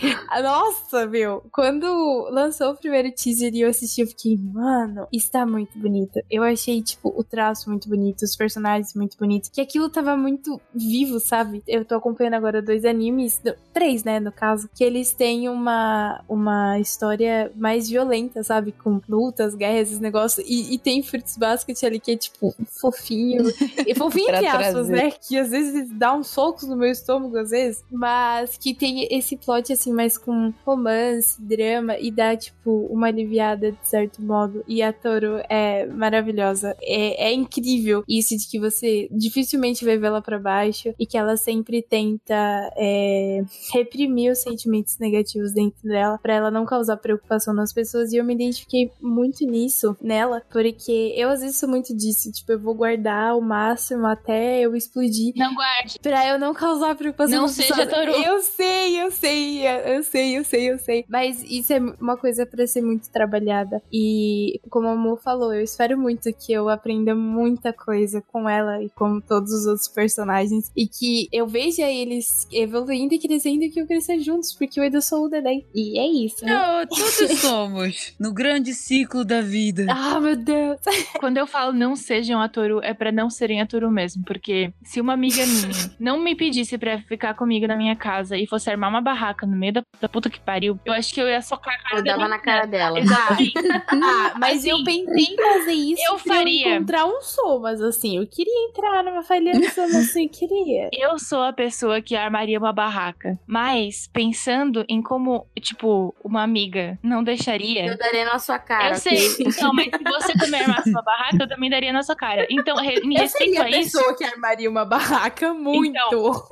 nossa, meu, quando lançou o primeiro teaser e eu assisti, eu fiquei, mano, está muito bonito. Eu achei, tipo, o traço muito bonito, os personagens muito bonitos, que aquilo tava muito vivo, sabe? Eu tô acompanhando agora dois animes, três, né, no caso, que eles têm uma uma, uma história mais violenta, sabe? Com lutas, guerras, esses negócios. E, e tem Fruits Basket ali que é, tipo, fofinho. E fofinho entre aspas, né? Que às vezes dá uns socos no meu estômago, às vezes. Mas que tem esse plot, assim, mais com romance, drama. E dá, tipo, uma aliviada, de certo modo. E a Toro é maravilhosa. É, é incrível isso de que você dificilmente vai vê-la para baixo. E que ela sempre tenta é, reprimir os sentimentos negativos dentro dela. para ela não causar preocupação nas pessoas. E eu me identifiquei muito nisso nela. Porque eu, às vezes, sou muito disso. Tipo, eu vou guardar o máximo até eu explodir. Não guarde. Pra eu não causar preocupação. Não seja Toru. Eu sei, eu sei, eu sei, eu sei, eu sei. Mas isso é uma coisa para ser muito trabalhada. E como a Mo falou, eu espero muito que eu aprenda muita coisa com ela e com todos os outros personagens. E que eu veja eles evoluindo e crescendo e que eu crescer juntos, porque eu ainda sou o Dedé. E é isso. Né? Não, todos somos. No grande ciclo da vida. Ah, meu Deus. Quando eu falo não sejam a Toru, é para não serem a Toru mesmo. Porque se uma amiga minha não me pedisse pra ficar comigo na minha casa e fosse armar uma barraca no meio da, da puta que pariu, eu acho que eu ia socar a cara Eu dava na cara dela. Exatamente. Ah, mas Assim, eu pensei em fazer isso eu pra faria. eu encontrar um Somas, assim. Eu queria entrar numa falha do Somas, assim, queria. Eu sou a pessoa que armaria uma barraca. Mas, pensando em como, tipo, uma amiga não deixaria. Eu daria na sua cara. eu sei. Então, mas se você também armasse uma barraca, eu também daria na sua cara. Então, em Eu respeito a a isso, pessoa que armaria uma barraca muito.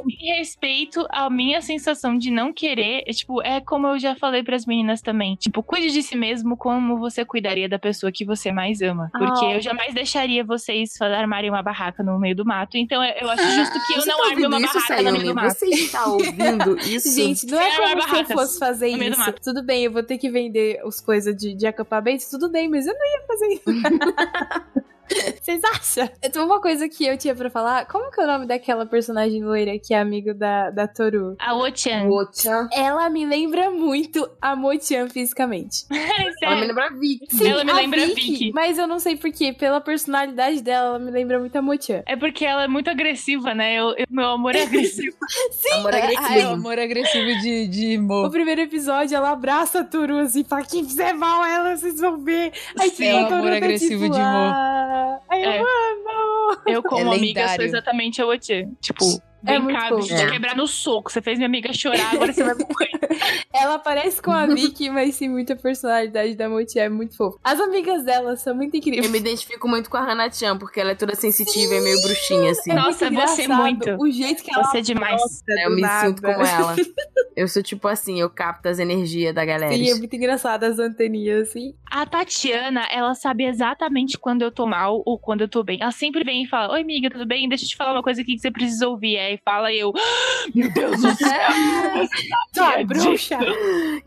em respeito à minha sensação de não querer, é, tipo, é como eu já falei pras meninas também. Tipo, cuide de si mesmo como você cuidaria da pessoa que você mais ama. Porque Ah. eu jamais deixaria vocês armarem uma barraca no meio do mato. Então, eu acho justo que eu Você não tá arme uma barraca no meio do mato. Você está ouvindo isso? Gente, não é Sem como se eu fosse fazer isso. mato. Tudo bem, eu vou ter que vender as coisas de, de acampamento, tudo bem, mas eu não ia fazer isso. Vocês acham? Então, uma coisa que eu tinha pra falar, como que é o nome daquela personagem loira que é amigo da, da Toru? A Wo-chan. Wochan. Ela me lembra muito a Mo-chan fisicamente. Ela me lembra a Vicky. Sim, Ela me a lembra a Vicky, Vicky. Mas eu não sei porquê, pela personalidade dela, ela me lembra muito a Mo-chan. É porque ela é muito agressiva, né? Eu, eu- meu amor é agressivo. Amor Ah, é o agressivo. amor agressivo de, de O Mo. primeiro episódio, ela abraça a Toru assim, fala, quem fizer mal a ela, vocês vão ver. Aí Sim, é o a Toru amor tá, agressivo tipo, de Mo. "Ah". É. eu amo. Eu, como É amiga, sou exatamente a Wo-chan. Tipo, É vem muito cá, fofo. bicho, te É. quebrar no soco. Você fez minha amiga chorar, agora você vai morrer. Ela parece com a Vicky, mas tem muita personalidade da Moti, é muito fofo. As amigas dela são muito incríveis. Eu me identifico muito com a Hana-chan, porque ela é toda sensitiva e meio bruxinha, assim. É Nossa, você engraçado muito. O jeito que ela Você é demais. Eu do me nada. sinto como ela. Eu sou tipo assim, eu capto as energias da galera. Sim, é muito engraçado as anteninhas, assim. A Tatiana, ela sabe exatamente quando eu tô mal ou quando eu tô bem. Ela sempre vem e fala: Oi, amiga, tudo bem? Deixa eu te falar uma coisa aqui que você precisa ouvir. Aí fala e eu. "Ah, Meu Deus do céu! Sua bruxa!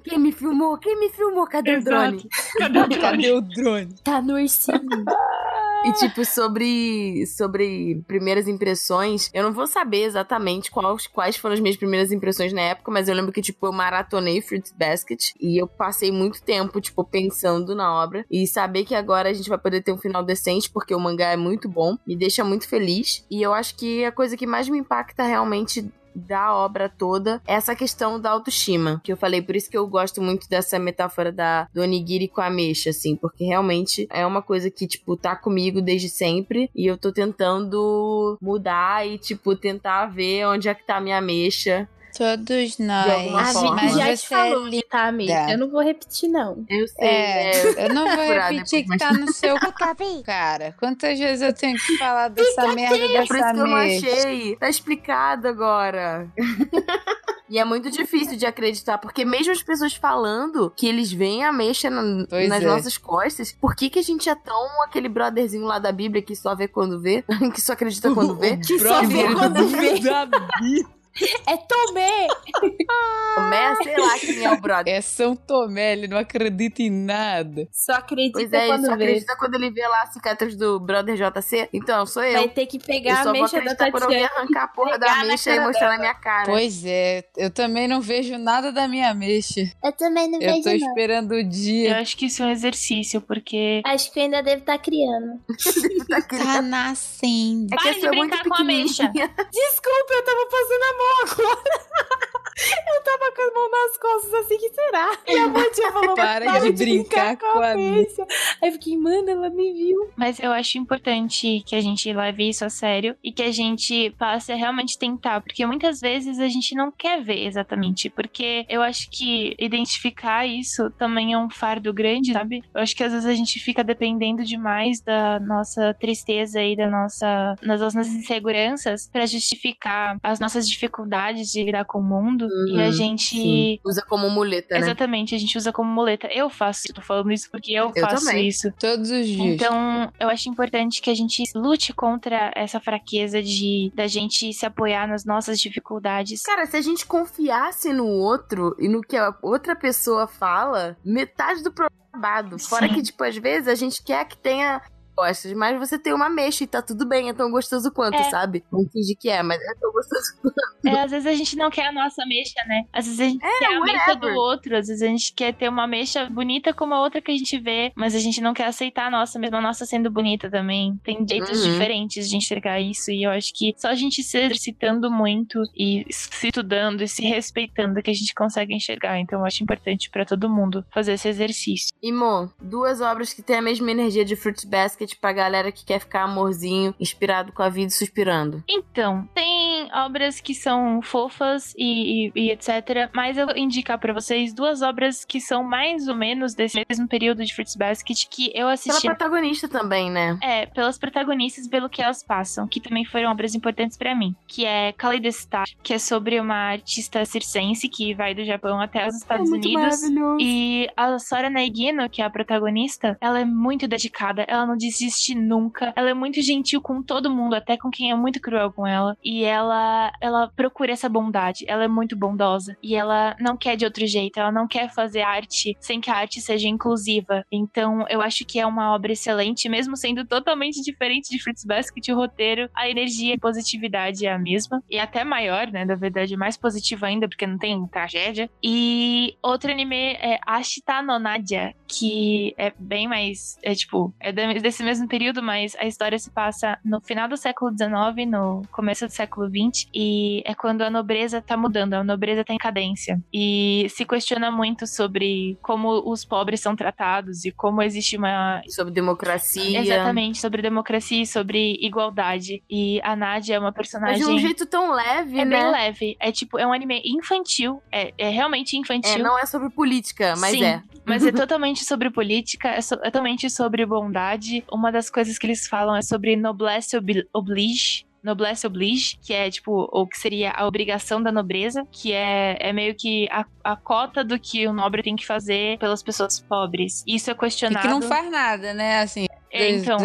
Quem me filmou? Quem me filmou? Cadê o Exato. drone? Cadê o drone? Cadê o drone? Tá no ursinho. E tipo, sobre, sobre primeiras impressões, eu não vou saber exatamente quais, quais foram as minhas primeiras impressões na época, mas eu lembro que, tipo, eu maratonei Fruits Basket e eu passei muito tempo, tipo, pensando na obra. E saber que agora a gente vai poder ter um final decente, porque o mangá é muito bom, me deixa muito feliz. E eu acho que a coisa que mais me impacta realmente da obra toda essa questão da autoestima que eu falei por isso que eu gosto muito dessa metáfora da do onigiri com a ameixa assim porque realmente é uma coisa que tipo tá comigo desde sempre e eu tô tentando mudar e tipo tentar ver onde é que tá a minha ameixa Todos alguma nós. A forma. Vicky já te você falou é tá amiga. Eu não vou repetir, não. eu sei É, é, eu não vou repetir que tá no seu cara. Quantas vezes eu tenho que falar dessa merda por isso dessa que eu não merda? achei tá explicado agora E é muito difícil de acreditar, porque mesmo as pessoas falando que eles veem a mexa na- nas é. nossas costas, por que, que a gente é tão aquele brotherzinho lá da Bíblia que só vê quando vê? que só acredita quando vê? Que só vê quando vê. da Bíblia. É Tomé! Tomé, sei lá quem é o brother. É São Tomé, ele não acredita em nada. Só acredita Pois é, ele quando só vê. acredita quando ele vê lá a cicatriz do brother JC. Então, sou eu. Vai ter que Eu pegar a mecha da acreditar quando alguém Tatiana. arrancar a porra da mecha e mostrar dela. na minha cara. Pois é, eu também não vejo nada da minha mexa. Eu também não Eu vejo, tô não. esperando o Eu dia. acho que isso é um exercício, porque. Acho que eu ainda devo estar criando. Tá querendo- Tá nascendo. É que Para eu de sou muito brincar com a mecha. pequenininha. Desculpa, eu tava passando a mão agora. Eu tava com a mão nas costas assim, que será? E a mãe tinha falou, Para de brincar com a mesa. Aí eu fiquei, mano, ela me viu. Mas eu acho importante que a gente leve isso a sério e que a gente passe a realmente tentar, porque muitas vezes a gente não quer ver exatamente, porque eu acho que identificar isso também é um fardo grande, sabe? Eu acho que às vezes a gente fica dependendo demais da nossa tristeza e da nossa, das nossas inseguranças para justificar as nossas dificuldades de lidar com o mundo uhum, e a gente sim. usa como muleta, né? Exatamente, a gente usa como muleta. Eu faço, tô falando isso porque eu, eu faço também. isso todos os dias. Então, eu acho importante que a gente lute contra essa fraqueza de da gente se apoiar nas nossas dificuldades. Cara, se a gente confiasse no outro e no que a outra pessoa fala, metade do problema é Fora que, tipo, às vezes a gente quer que tenha gostas, mas você tem uma mexa e tá tudo bem, é tão gostoso quanto, é. sabe? Não fingir que é, mas é tão gostoso quanto. É, às vezes a gente não quer a nossa mexa, né? Às vezes a gente é, quer a mexa do outro, às vezes a gente quer ter uma mexa bonita como a outra que a gente vê, mas a gente não quer aceitar a nossa, mesmo a nossa sendo bonita também. Tem jeitos uhum. diferentes de enxergar isso, e eu acho que só a gente se exercitando muito e se estudando e se respeitando que a gente consegue enxergar. Então eu acho importante para todo mundo fazer esse exercício. E, Mo, duas obras que têm a mesma energia de Fruit Basket pra galera que quer ficar amorzinho, inspirado com a vida e suspirando? Então, tem obras que são fofas e, e, e etc. Mas eu vou indicar para vocês duas obras que são mais ou menos desse mesmo período de Fruits Basket que eu assisti. Pela protagonista também, né? É, pelas protagonistas, pelo que elas passam, que também foram obras importantes para mim. Que é Kaleidostar, que é sobre uma artista circense que vai do Japão até os Estados é Unidos. E a Sora Naegino, que é a protagonista, ela é muito dedicada, ela não diz desiste nunca. Ela é muito gentil com todo mundo, até com quem é muito cruel com ela. E ela, ela procura essa bondade. Ela é muito bondosa. E ela não quer de outro jeito. Ela não quer fazer arte sem que a arte seja inclusiva. Então, eu acho que é uma obra excelente, mesmo sendo totalmente diferente de Fruits Basket, o roteiro, a energia e positividade é a mesma. E até maior, né? Na verdade, mais positiva ainda, porque não tem tragédia. E outro anime é Ashita no Nadia, que é bem mais. É tipo, é desse mesmo período, mas a história se passa no final do século XIX, no começo do século XX, e é quando a nobreza tá mudando, a nobreza tá em cadência. E se questiona muito sobre como os pobres são tratados e como existe uma. Sobre democracia. Exatamente, sobre democracia e sobre igualdade. E a Nadia é uma personagem. Mas de um jeito tão leve, é né? É bem leve. É tipo, é um anime infantil. É, é realmente infantil. É, não é sobre política, mas Sim, é. Mas é totalmente sobre política, é, so, é totalmente sobre bondade. Uma das coisas que eles falam é sobre noblesse oblige, noblesse oblige, que é tipo, o que seria a obrigação da nobreza, que é, é meio que a, a cota do que o nobre tem que fazer pelas pessoas pobres. Isso é questionado. E que não faz nada, né? Assim, é, então,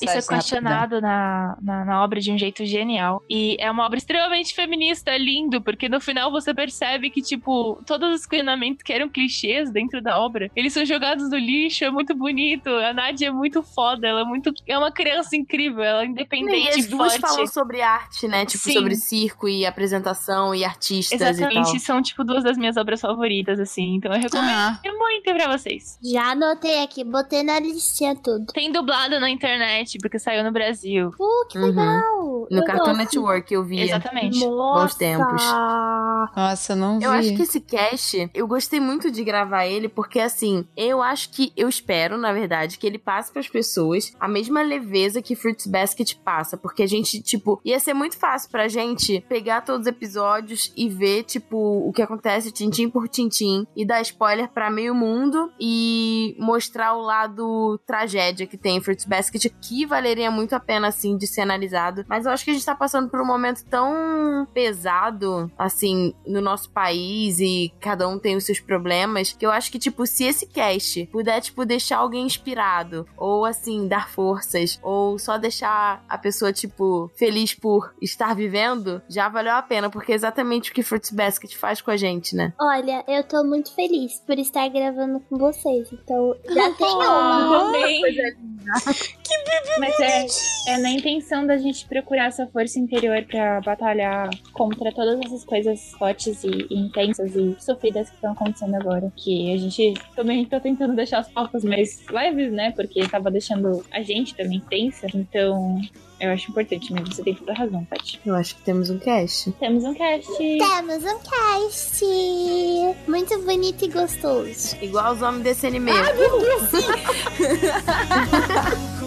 isso é questionado na, na, na, obra de um jeito genial. E é uma obra extremamente feminista, é lindo, porque no final você percebe que, tipo, todos os questionamentos que eram clichês dentro da obra, eles são jogados no lixo, é muito bonito. A Nadia é muito foda, ela é muito. É uma criança incrível, ela é independente. E as duas forte. falam sobre arte, né? Tipo, Sim. sobre circo e apresentação e artistas Exatamente, e tal. são, tipo, duas das minhas obras favoritas, assim. Então eu recomendo ah. muito pra vocês. Já anotei aqui, botei na listinha tudo. Tem dublado na internet, porque saiu no Brasil. Uh, que legal! Uhum. No eu Cartoon gosto. Network eu vi. Exatamente. Nossa. Bons tempos. Nossa, não vi. Eu acho que esse cast, eu gostei muito de gravar ele, porque assim, eu acho que, eu espero, na verdade, que ele passe para as pessoas a mesma leveza que Fruits Basket passa, porque a gente, tipo, ia ser muito fácil pra gente pegar todos os episódios e ver, tipo, o que acontece tintim por tintim e dar spoiler para meio mundo e mostrar o lado tragédia que tem em Fruits Basket, que valeria muito a pena, assim, de ser analisado. Mas eu acho que a gente tá passando por um momento tão pesado, assim, no nosso país e cada um tem os seus problemas, que eu acho que, tipo, se esse cast puder, tipo, deixar alguém inspirado, ou assim, dar forças, ou só deixar a pessoa, tipo, feliz por estar vivendo, já valeu a pena, porque é exatamente o que Fruits Basket faz com a gente, né? Olha, eu tô muito feliz por estar gravando com vocês, então já tem uma. que bebê Mas é, é na intenção da gente procurar essa força interior para batalhar contra todas essas coisas fortes e, e intensas e sofridas que estão acontecendo agora. Que a gente também tá tentando deixar as pautas mais leves, né? Porque tava deixando a gente também tensa. Então, eu acho importante, mas você tem toda a razão, Paty. Eu acho que temos um cast. Temos um cast. Temos um cast. Muito bonito e gostoso. Igual os homens desse anime. Ah, meu Deus, sim!